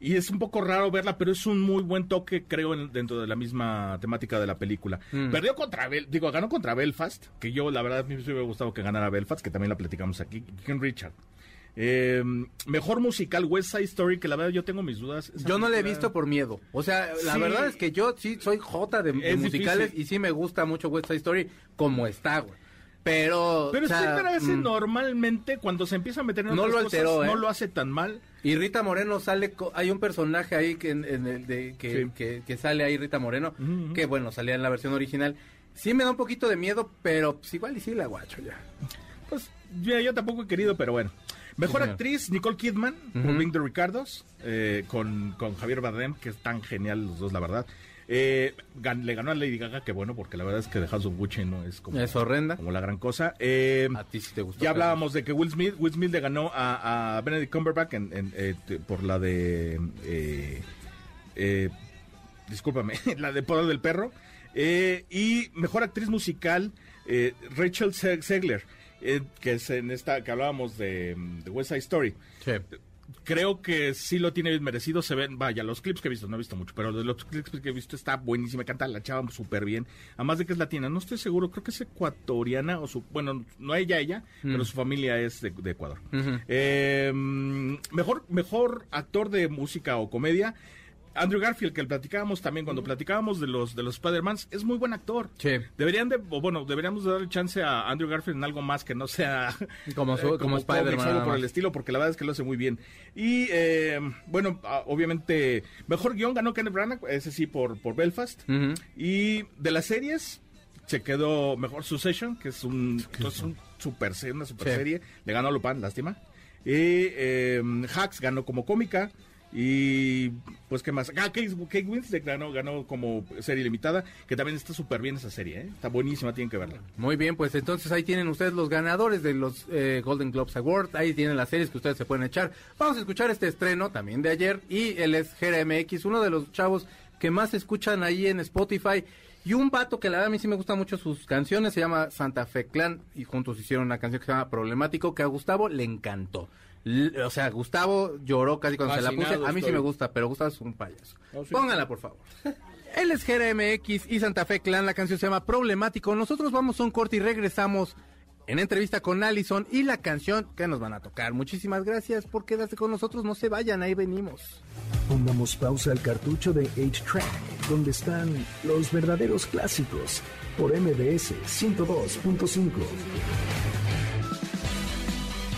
Speaker 8: Y es un poco raro verla, pero es un muy buen toque, creo, en- dentro de la misma temática de la película.
Speaker 2: Mm.
Speaker 8: Perdió contra, Bel digo, ganó contra Belfast, que yo, la verdad, a mí me hubiera gustado que ganara Belfast, que también la platicamos aquí, King Richard. Eh, mejor musical, West Side Story, que la verdad yo tengo mis dudas. Esa
Speaker 2: Yo no la he visto por miedo. O sea, la
Speaker 8: Sí.
Speaker 2: verdad es que yo sí soy jota de, de
Speaker 8: Es
Speaker 2: musicales
Speaker 8: difícil.
Speaker 2: y sí me gusta mucho West Side Story como está, güey. Pero,
Speaker 8: Pero
Speaker 2: o sea,
Speaker 8: hace
Speaker 2: mm,
Speaker 8: normalmente, cuando se empieza a meter en
Speaker 2: No
Speaker 8: otras
Speaker 2: lo alteró,
Speaker 8: cosas,
Speaker 2: ¿eh?
Speaker 8: no lo hace tan mal.
Speaker 2: Y Rita Moreno sale, hay un personaje ahí que, en, en el de, que,
Speaker 8: Sí.
Speaker 2: que, que sale ahí Rita Moreno, que bueno, salía en la versión original. Sí me da un poquito de miedo, pero pues igual y sí la guacho ya.
Speaker 8: Pues yo, yo tampoco he querido, pero bueno. Mejor actriz, Nicole Kidman, por
Speaker 2: Ujú.
Speaker 8: Being the Ricardos, eh, con, con Javier Bardem, que es tan genial los dos, la verdad. Eh, gan- le ganó a Lady Gaga, que bueno, porque la verdad es que The House of Gucci no es como,
Speaker 2: Es horrenda.
Speaker 8: como la gran cosa. Eh,
Speaker 2: A ti sí te gustó.
Speaker 8: ya hablábamos de que Will Smith, Will Smith le ganó a, a Benedict Cumberbatch en- en, eh, por la de... eh, eh, discúlpame, la de Poder del Perro. Y mejor actriz musical, eh, Rachel Se- Segler, eh, que es en esta que hablábamos de, de West Side Story.
Speaker 2: Sí.
Speaker 8: Creo que sí lo tiene bien merecido. Se ven, vaya, los clips que he visto, no he visto mucho, pero los clips que he visto está buenísima. Canta la chava súper bien. Además de que es latina, no estoy seguro, creo que es ecuatoriana o su. Bueno, no ella, ella, pero su familia es de, de Ecuador. Eh, mm, mejor, mejor actor de música o comedia. Andrew Garfield, que platicábamos también cuando platicábamos de los de los Spider-Mans, es muy buen actor.
Speaker 2: Sí.
Speaker 8: Deberían de, o bueno, deberíamos de darle chance a Andrew Garfield en algo más que no sea
Speaker 2: Como su-
Speaker 8: eh,
Speaker 2: como Spider-Man
Speaker 8: cómics, algo
Speaker 2: nada
Speaker 8: por el estilo, porque la verdad es que lo hace muy bien. Y eh, bueno, ah, obviamente, mejor guion ganó Kenneth Branagh, ese sí por, por Belfast. Y de las series, se quedó mejor Succession, que es un, es un super, una super
Speaker 2: Sí.
Speaker 8: serie. Le ganó a Lupin, lástima. Y eh, Hacks ganó como cómica. Y pues, ¿qué más? Ah, Kate, Kate Winslet ganó, ganó como serie limitada, que también está súper bien esa serie, ¿eh? Está buenísima, tienen que verla.
Speaker 2: Muy bien, pues entonces ahí tienen ustedes los ganadores de los eh, Golden Globes Awards. Ahí tienen las series que ustedes se pueden echar. Vamos a escuchar este estreno también de ayer. Y él es Jera MX, uno de los chavos que más escuchan ahí en Spotify. Y un vato que la verdad a mí sí me gustan mucho sus canciones, se llama Santa Fe Clan. Y juntos hicieron una canción que se llama Problemático, que a Gustavo le encantó. O sea, Gustavo lloró casi cuando se la puse. A mí sí me gusta, pero Gustavo es un payaso.
Speaker 8: Oh, sí.
Speaker 2: Póngala, por favor. Él es Jera MX y Santa Fe Clan, la canción se llama Problemático. Nosotros vamos a un corte y regresamos en entrevista con Allison y la canción que nos van a tocar. Muchísimas gracias por quedarse con nosotros, no se vayan, ahí venimos.
Speaker 1: Pongamos pausa al cartucho de 8-Track, donde están los verdaderos clásicos, por MBS 102.5.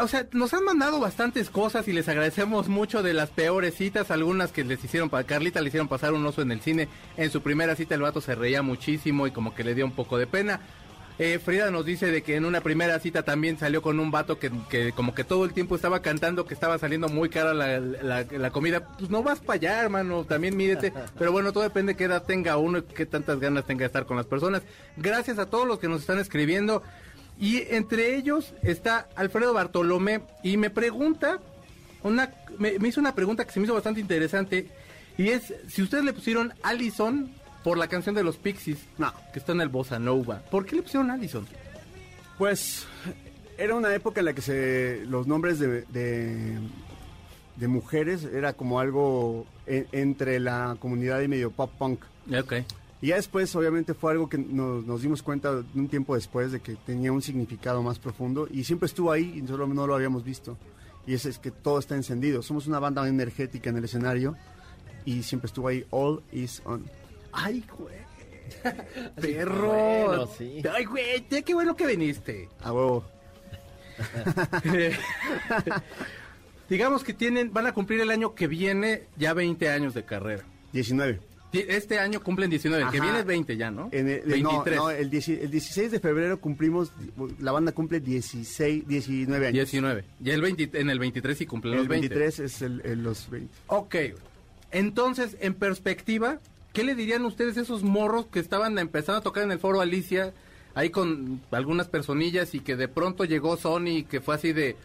Speaker 2: O sea, nos han mandado bastantes cosas y les agradecemos mucho de las peores citas, algunas que les hicieron para Carlita le hicieron pasar un oso en el cine. En su primera cita el vato se reía muchísimo y como que le dio un poco de pena. Eh, Frida nos dice de que en una primera cita también salió con un vato que, que como que todo el tiempo estaba cantando que estaba saliendo muy cara la, la- la comida. Pues no vas para allá, hermano, también mídete. Pero bueno, todo depende de qué edad tenga uno y qué tantas ganas tenga de estar con las personas. Gracias a todos los que nos están escribiendo. Y entre ellos está Alfredo Bartolomé y me pregunta, una, me, me hizo una pregunta que se me hizo bastante interesante y es si ustedes le pusieron Allison por la canción de los Pixies,
Speaker 4: No.
Speaker 2: que está en el Bossa Nova. ¿Por qué le pusieron Allison?
Speaker 4: Pues era una época en la que se los nombres de, de, de mujeres era como algo en- entre la comunidad y medio pop punk.
Speaker 2: Ok.
Speaker 4: Y ya después, obviamente, fue algo que nos, nos dimos cuenta un tiempo después de que tenía un significado más profundo y siempre estuvo ahí y solo no lo habíamos visto. Y ese es que todo está encendido. Somos una banda energética en el escenario y siempre estuvo ahí. All is on.
Speaker 2: Ay, güey. Perro.
Speaker 3: Bueno, sí.
Speaker 2: Ay, güey, qué bueno que viniste.
Speaker 4: A huevo.
Speaker 2: Digamos que tienen, van a cumplir el año que viene ya 20 años de carrera.
Speaker 4: 19.
Speaker 2: Este año cumplen 19, el que viene es 20 ya, ¿no?
Speaker 4: En el, eh, no,
Speaker 2: 23.
Speaker 4: no, el, 10 el 16 de febrero cumplimos, la banda cumple 16, 19 años.
Speaker 2: 19. Y el 20 en el 23 sí cumplen
Speaker 4: El
Speaker 2: los 20.
Speaker 4: 23 es el, el- los 20.
Speaker 2: Ok. Entonces, en perspectiva, ¿qué le dirían ustedes a esos morros que estaban empezando a tocar en el foro Alicia, ahí con algunas personillas y que de pronto llegó Sony y que fue así de...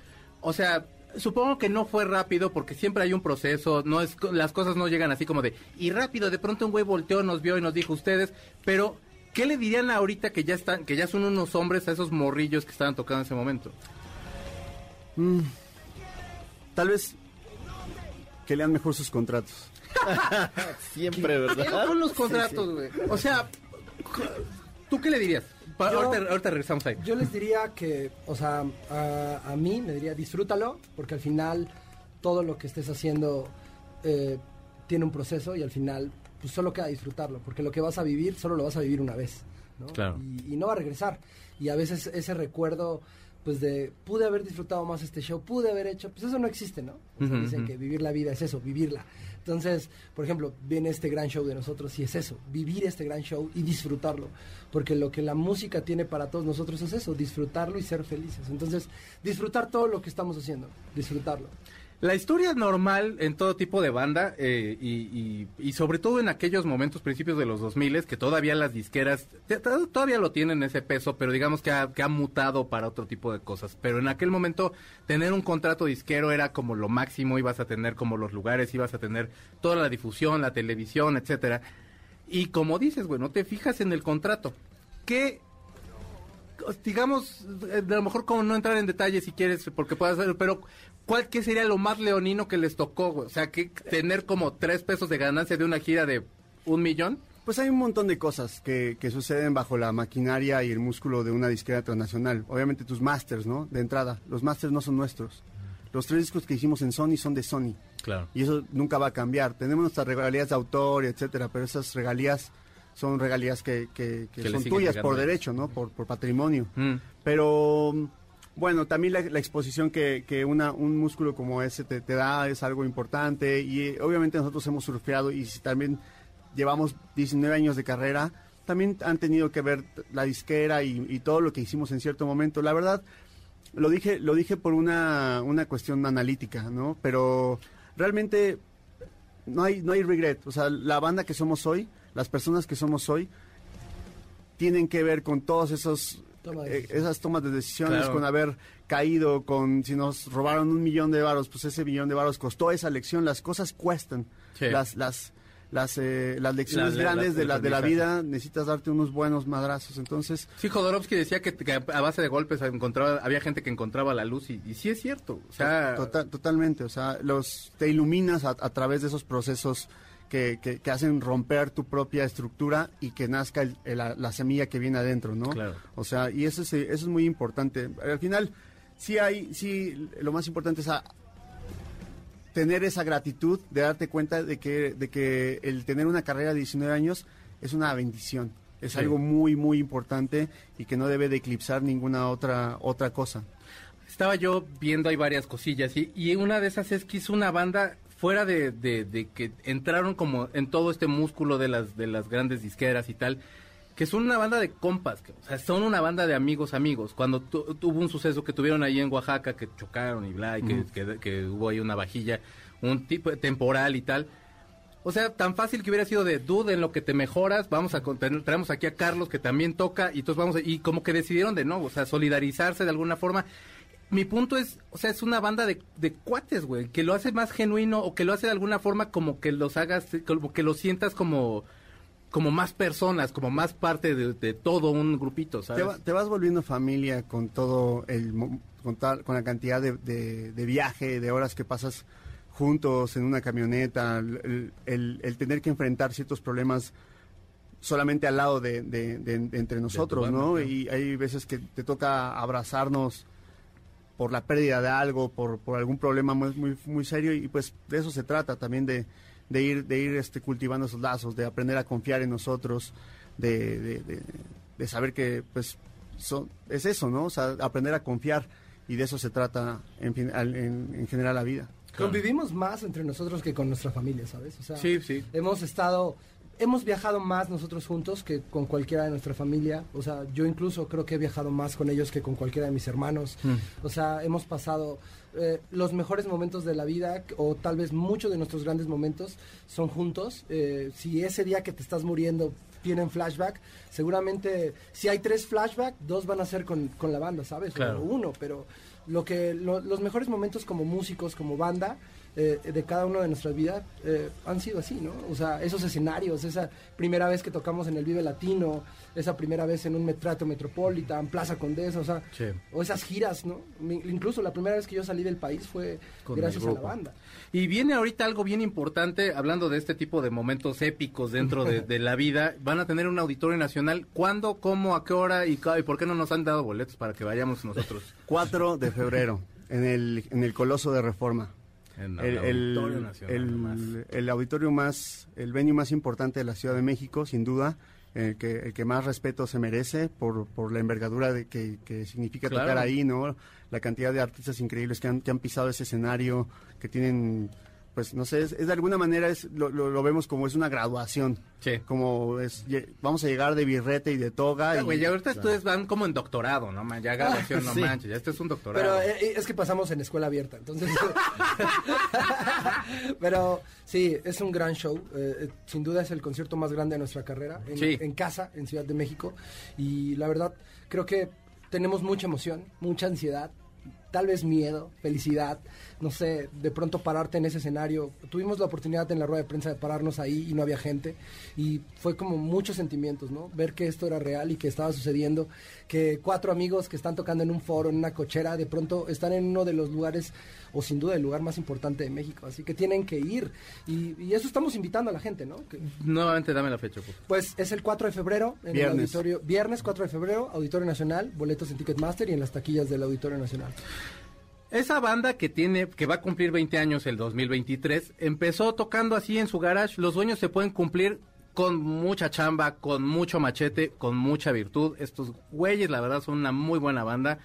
Speaker 2: O sea, supongo que no fue rápido porque siempre hay un proceso, no es las cosas no llegan así como de... Y rápido, de pronto un güey volteó, nos vio y nos dijo ustedes, pero... ¿Qué le dirían ahorita que ya están, que ya son unos hombres a esos morrillos que estaban tocando en ese momento?
Speaker 4: Tal vez que lean mejor sus contratos.
Speaker 3: Siempre, ¿verdad?
Speaker 2: Con los contratos, güey. O sea, ¿tú qué le dirías? Pa-
Speaker 5: Yo-
Speaker 2: ahorita, ahorita regresamos ahí.
Speaker 5: Yo les diría que, o sea, a, a mí me diría disfrútalo, porque al final todo lo que estés haciendo eh, tiene un proceso y al final pues solo queda disfrutarlo, porque lo que vas a vivir solo lo vas a vivir una vez, ¿no?
Speaker 2: Claro.
Speaker 5: Y, y no va a regresar. Y a veces ese recuerdo, pues de pude haber disfrutado más este show, pude haber hecho, pues eso no existe, ¿no? O sea,
Speaker 2: Ujú,
Speaker 5: dicen que vivir la vida es eso, vivirla. Entonces, por ejemplo, viene este gran show de nosotros y es eso, vivir este gran show y disfrutarlo. Porque lo que la música tiene para todos nosotros es eso, disfrutarlo y ser felices. Entonces, disfrutar todo lo que estamos haciendo, disfrutarlo.
Speaker 2: La historia normal en todo tipo de banda eh, y, sobre todo en aquellos momentos, principios de los 2000 que todavía las disqueras todavía lo tienen ese peso, pero digamos que ha, que ha mutado para otro tipo de cosas. Pero en aquel momento tener un contrato disquero era como lo máximo, ibas a tener como los lugares, ibas a tener toda la difusión, la televisión, etcétera. Y como dices, güey, no te fijas en el contrato. ¿Qué digamos, eh, a lo mejor como no entrar en detalle si quieres, porque puedes hacer, pero ¿cuál qué sería lo más leonino que les tocó? güey? O sea, que tener como tres pesos de ganancia de una gira de un millón.
Speaker 4: Pues hay un montón de cosas que, que suceden bajo la maquinaria y el músculo de una disquera transnacional. Obviamente tus masters, ¿no? De entrada, los masters no son nuestros. Los tres discos que hicimos en Sony son de Sony.
Speaker 2: Claro.
Speaker 4: Y eso nunca va a cambiar. Tenemos nuestras regalías de autor, etcétera, pero esas regalías son regalías que, que- que son tuyas por derecho, ¿no? Por, por patrimonio.
Speaker 2: Mm.
Speaker 4: Pero bueno, también la, la exposición que, que una, un músculo como ese te, te da es algo importante y obviamente nosotros hemos surfeado y si también llevamos 19 años de carrera, también han tenido que ver la disquera y, y todo lo que hicimos en cierto momento. La verdad, lo dije, lo dije por una, una cuestión analítica, ¿no? Pero realmente no hay, no hay regret. O sea, la banda que somos hoy, las personas que somos hoy, tienen que ver con todos esos
Speaker 5: Toma de
Speaker 4: eh, esas tomas de decisiones,
Speaker 2: Claro.
Speaker 4: con haber caído, con si nos robaron un millón de varos, pues ese millón de varos costó esa lección. Las cosas cuestan.
Speaker 2: Sí.
Speaker 4: Las, las, las, eh, las lecciones grandes de, la,
Speaker 2: las
Speaker 4: de la vida necesitas darte unos buenos madrazos. Entonces,
Speaker 2: Sí, Jodorowsky decía que, que a base de golpes encontraba, había gente que encontraba la luz y, y sí es cierto. O sea,
Speaker 4: Total- totalmente, o sea, los, te iluminas a, a través de esos procesos que, que- que hacen romper tu propia estructura y que nazca el- el- la, la semilla que viene adentro, ¿no?
Speaker 2: Claro.
Speaker 4: O sea, y eso es, eso es muy importante. Al final, sí hay, sí, lo más importante es a- tener esa gratitud de darte cuenta de que, de que el tener una carrera de 19 años es una bendición. Es
Speaker 2: Sí.
Speaker 4: algo muy, muy importante y que no debe de eclipsar ninguna otra, otra cosa.
Speaker 2: estaba yo viendo hay varias cosillas y, y una de esas es que hizo una banda fuera de, de- de que entraron como en todo este músculo de las de las grandes disqueras y tal que son una banda de compas, que, o sea, son una banda de amigos amigos. Cuando tu- tuvo un suceso que tuvieron ahí en Oaxaca, que chocaron y bla, y que, que- que hubo ahí una vajilla, un tipo temporal y tal. O sea, tan fácil que hubiera sido de dude en lo que te mejoras, vamos a traemos aquí a Carlos que también toca y entonces vamos a- y como que decidieron de no, o sea, solidarizarse de alguna forma. Mi punto es, o sea, es una banda de, de cuates, güey, que lo hace más genuino o que lo hace de alguna forma como que los hagas, como que lo sientas como como más personas, como más parte de, de todo un grupito, ¿sabes?
Speaker 4: Te, va- te vas volviendo familia con todo el con, tal- con la cantidad de, de- de viaje, de horas que pasas juntos en una camioneta, el, el- el- tener que enfrentar ciertos problemas solamente al lado de, entre nosotros, ¿no? Y hay veces que te toca abrazarnos por la pérdida de algo, por, por algún problema muy, muy, muy serio y pues de eso se trata también de, de ir, de ir este, cultivando esos lazos, de aprender a confiar en nosotros, de, de- de- de saber que pues son, es eso, ¿no? O sea, aprender a confiar y de eso se trata en, fin- en, en general la vida.
Speaker 5: Convivimos más entre nosotros que con nuestra familia, ¿sabes? O sea,
Speaker 2: Sí, sí.
Speaker 5: Hemos estado, hemos viajado más nosotros juntos que con cualquiera de nuestra familia. O sea, yo incluso creo que he viajado más con ellos que con cualquiera de mis hermanos. O sea, hemos pasado eh, los mejores momentos de la vida o tal vez muchos de nuestros grandes momentos son juntos. Eh, si ese día que te estás muriendo tienen flashback, seguramente si hay tres flashback, dos van a ser con, con la banda, ¿sabes?
Speaker 2: Claro.
Speaker 5: O uno, pero lo que lo- los mejores momentos como músicos, como banda, eh, de cada uno de nuestras vidas eh, han sido así, ¿no? O sea, esos escenarios, esa primera vez que tocamos en el Vive Latino, esa primera vez en un Metrato Metropolitan, Plaza Condesa, o sea,
Speaker 2: Sí.
Speaker 5: o esas giras, ¿no? Mi- Incluso la primera vez que yo salí del país fue
Speaker 2: Con
Speaker 5: gracias a la banda.
Speaker 2: Y viene ahorita algo bien importante, hablando de este tipo de momentos épicos dentro de, de la vida. Van a tener un auditorio nacional. ¿Cuándo, cómo, a qué hora y por qué no nos han dado boletos para que vayamos nosotros?
Speaker 4: 4 de febrero en el, en el Coloso de Reforma.
Speaker 2: En
Speaker 4: el, el-
Speaker 2: Auditorio Nacional
Speaker 4: el- el auditorio más, el venue más importante de la Ciudad de México, sin duda, el que, el que más respeto se merece por, por la envergadura de que, que significa
Speaker 2: Claro.
Speaker 4: tocar ahí, ¿no? La cantidad de artistas increíbles que han, que han pisado ese escenario, que tienen, pues no sé, es, es de alguna manera es, lo, lo- lo vemos como es una graduación,
Speaker 2: Sí.
Speaker 4: como es, vamos a llegar de birrete y de toga.
Speaker 2: Ya,
Speaker 4: y-
Speaker 2: güey, ya ahorita ustedes van como en doctorado, ¿no? man? Ya graduación, no
Speaker 3: sí.
Speaker 2: manches, ya este es un doctorado.
Speaker 5: Pero eh, es que pasamos en escuela abierta, entonces... Pero sí, es un gran show. eh, eh, sin duda es el concierto más grande de nuestra carrera, en,
Speaker 2: Sí.
Speaker 5: en casa, en Ciudad de México. Y la verdad, creo que tenemos mucha emoción, mucha ansiedad, tal vez miedo, felicidad. No sé, de pronto pararte en ese escenario. Tuvimos la oportunidad en la rueda de prensa de pararnos ahí y no había gente. Y fue como muchos sentimientos, ¿no? Ver que esto era real y que estaba sucediendo. Que cuatro amigos que están tocando en un foro, en una cochera, de pronto están en uno de los lugares, o sin duda el lugar más importante de México. Así que tienen que ir. Y, y eso estamos invitando a la gente, ¿no? Que-
Speaker 2: Nuevamente dame la fecha, por
Speaker 5: pues es el 4 de febrero en el auditorio. Viernes 4 de febrero, Auditorio Nacional, boletos en Ticketmaster y en las taquillas del Auditorio Nacional.
Speaker 2: Esa banda que tiene, que va a cumplir 20 años el 2023, empezó tocando así en su garage. Los sueños se pueden cumplir con mucha chamba, con mucho machete, con mucha virtud. Estos güeyes, la verdad, son una muy buena banda.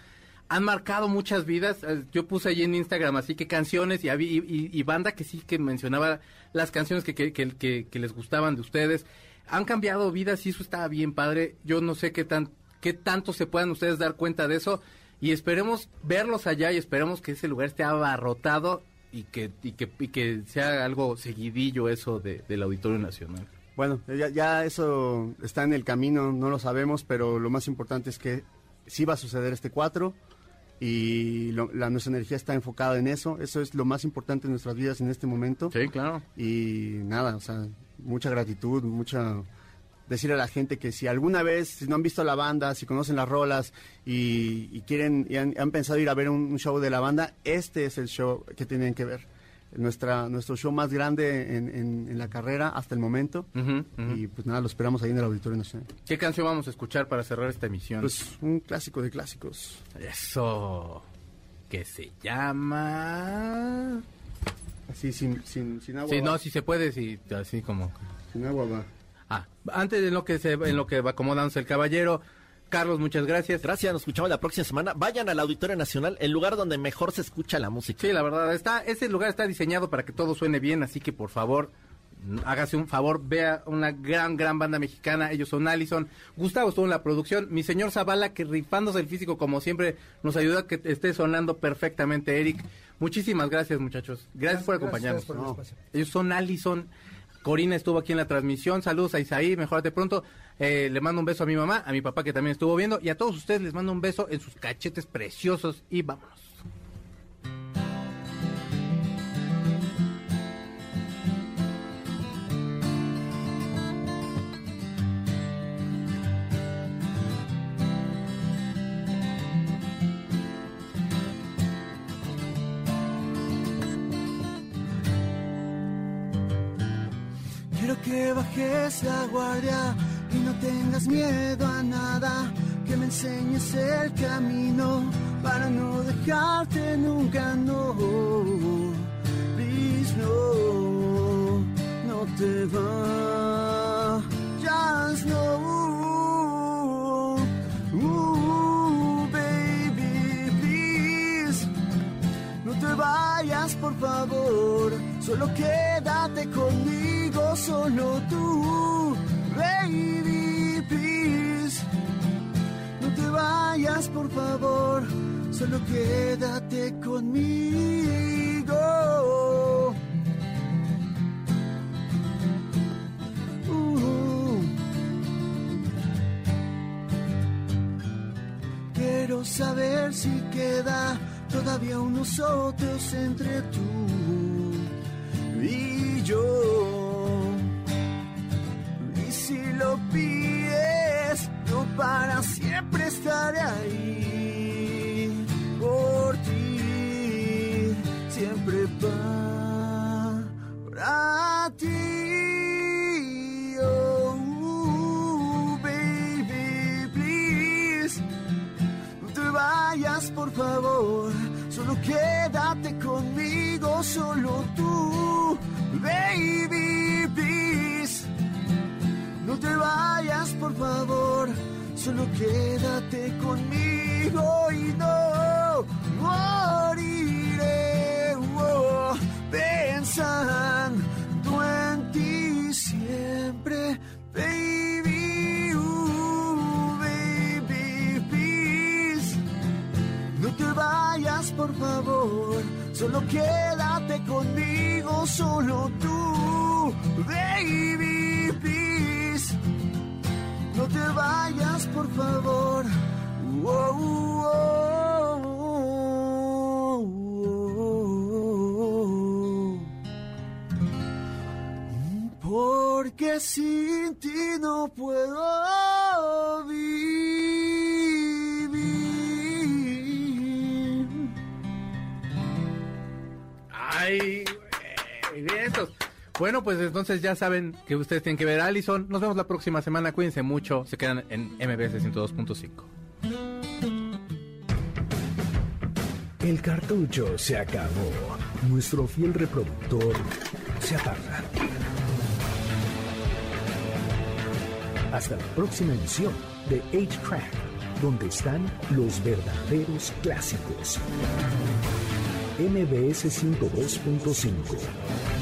Speaker 2: Han marcado muchas vidas. Eh, Yo puse ahí en Instagram así que canciones y, banda que sí que mencionaba las canciones que, que, que- que- les gustaban de ustedes. Han cambiado vidas y eso está bien padre. Yo no sé qué tan qué tanto se puedan ustedes dar cuenta de eso y esperemos verlos allá y esperemos que ese lugar esté abarrotado y que y que, y que sea algo seguidillo eso de, del Auditorio Nacional.
Speaker 4: Bueno, ya, ya eso está en el camino, no lo sabemos, pero lo más importante es que
Speaker 9: sí va a suceder este 4 y lo- la, nuestra energía está enfocada en eso. Eso es lo más importante en nuestras vidas en este momento.
Speaker 2: Sí, claro.
Speaker 9: Y nada, o sea, mucha gratitud, mucha... Decirle a la gente que si alguna vez, si no han visto la banda, si conocen las rolas y, y quieren y han, han pensado ir a ver un, un show de la banda, este es el show que tienen que ver. Nuestra, nuestro show más grande en, en- en la carrera hasta el momento. Y pues nada, lo esperamos ahí en el Auditorio Nacional.
Speaker 2: ¿Qué canción vamos a escuchar para cerrar esta emisión?
Speaker 9: Pues un clásico de clásicos.
Speaker 2: Eso. Que se llama.
Speaker 9: Así, sin, sin, sin agua.
Speaker 2: Sí,
Speaker 9: va.
Speaker 2: no, si se puede, sí, así como.
Speaker 9: Sin agua va.
Speaker 2: Ah, antes de lo que se, en lo que va acomodándose el caballero, Carlos, muchas gracias.
Speaker 3: Gracias, nos escuchamos la próxima semana. Vayan al Auditorio Nacional, el lugar donde mejor se escucha la música.
Speaker 2: Sí, la verdad, está, ese lugar está diseñado para que todo suene bien, así que por favor, hágase un favor, vea una gran, gran banda mexicana, ellos son Allison, Gustavo estuvo en la producción, mi señor Zavala, que rifándose el físico como siempre, nos ayuda a que esté sonando perfectamente, Eric. Muchísimas gracias, muchachos. Gracias, por acompañarnos.
Speaker 5: Gracias por el espacio.
Speaker 2: Ellos son Allison. Corina estuvo aquí en la transmisión. Saludos a Isaí, mejorate pronto. Eh, le mando un beso a mi mamá, a mi papá que también estuvo viendo. Y a todos ustedes les mando un beso en sus cachetes preciosos. Y vámonos.
Speaker 4: Que bajes la guardia y no tengas miedo a nada. Que me enseñes el camino para no dejarte nunca, no. Please, no, no te vayas, no. Baby, please. No te vayas, por favor. Solo quédate conmigo, solo tú. Baby, please. No te vayas, por favor. Solo quédate conmigo. Uh. Quiero saber si queda todavía unos otros entre tú y yo. Para siempre estaré ahí por ti, siempre para ti. Oh, baby, please. No te vayas, por favor. Solo quédate conmigo, solo tú. Baby, please. No te vayas, por favor. Solo quédate conmigo y no moriré. oh, pensando en ti siempre, baby. baby, please. No te vayas, por favor. Solo quédate conmigo, solo tú. Baby, te vayas, por favor. Oh, oh. Porque sin ti no puedo
Speaker 2: Bueno, pues entonces ya saben que ustedes tienen que ver a Allison. Nos vemos la próxima semana. Cuídense mucho. Se quedan en MBS 102.5.
Speaker 1: El cartucho se acabó. Nuestro fiel reproductor se apaga. Hasta la próxima emisión de 8-Track, donde están los verdaderos clásicos. MBS 102.5.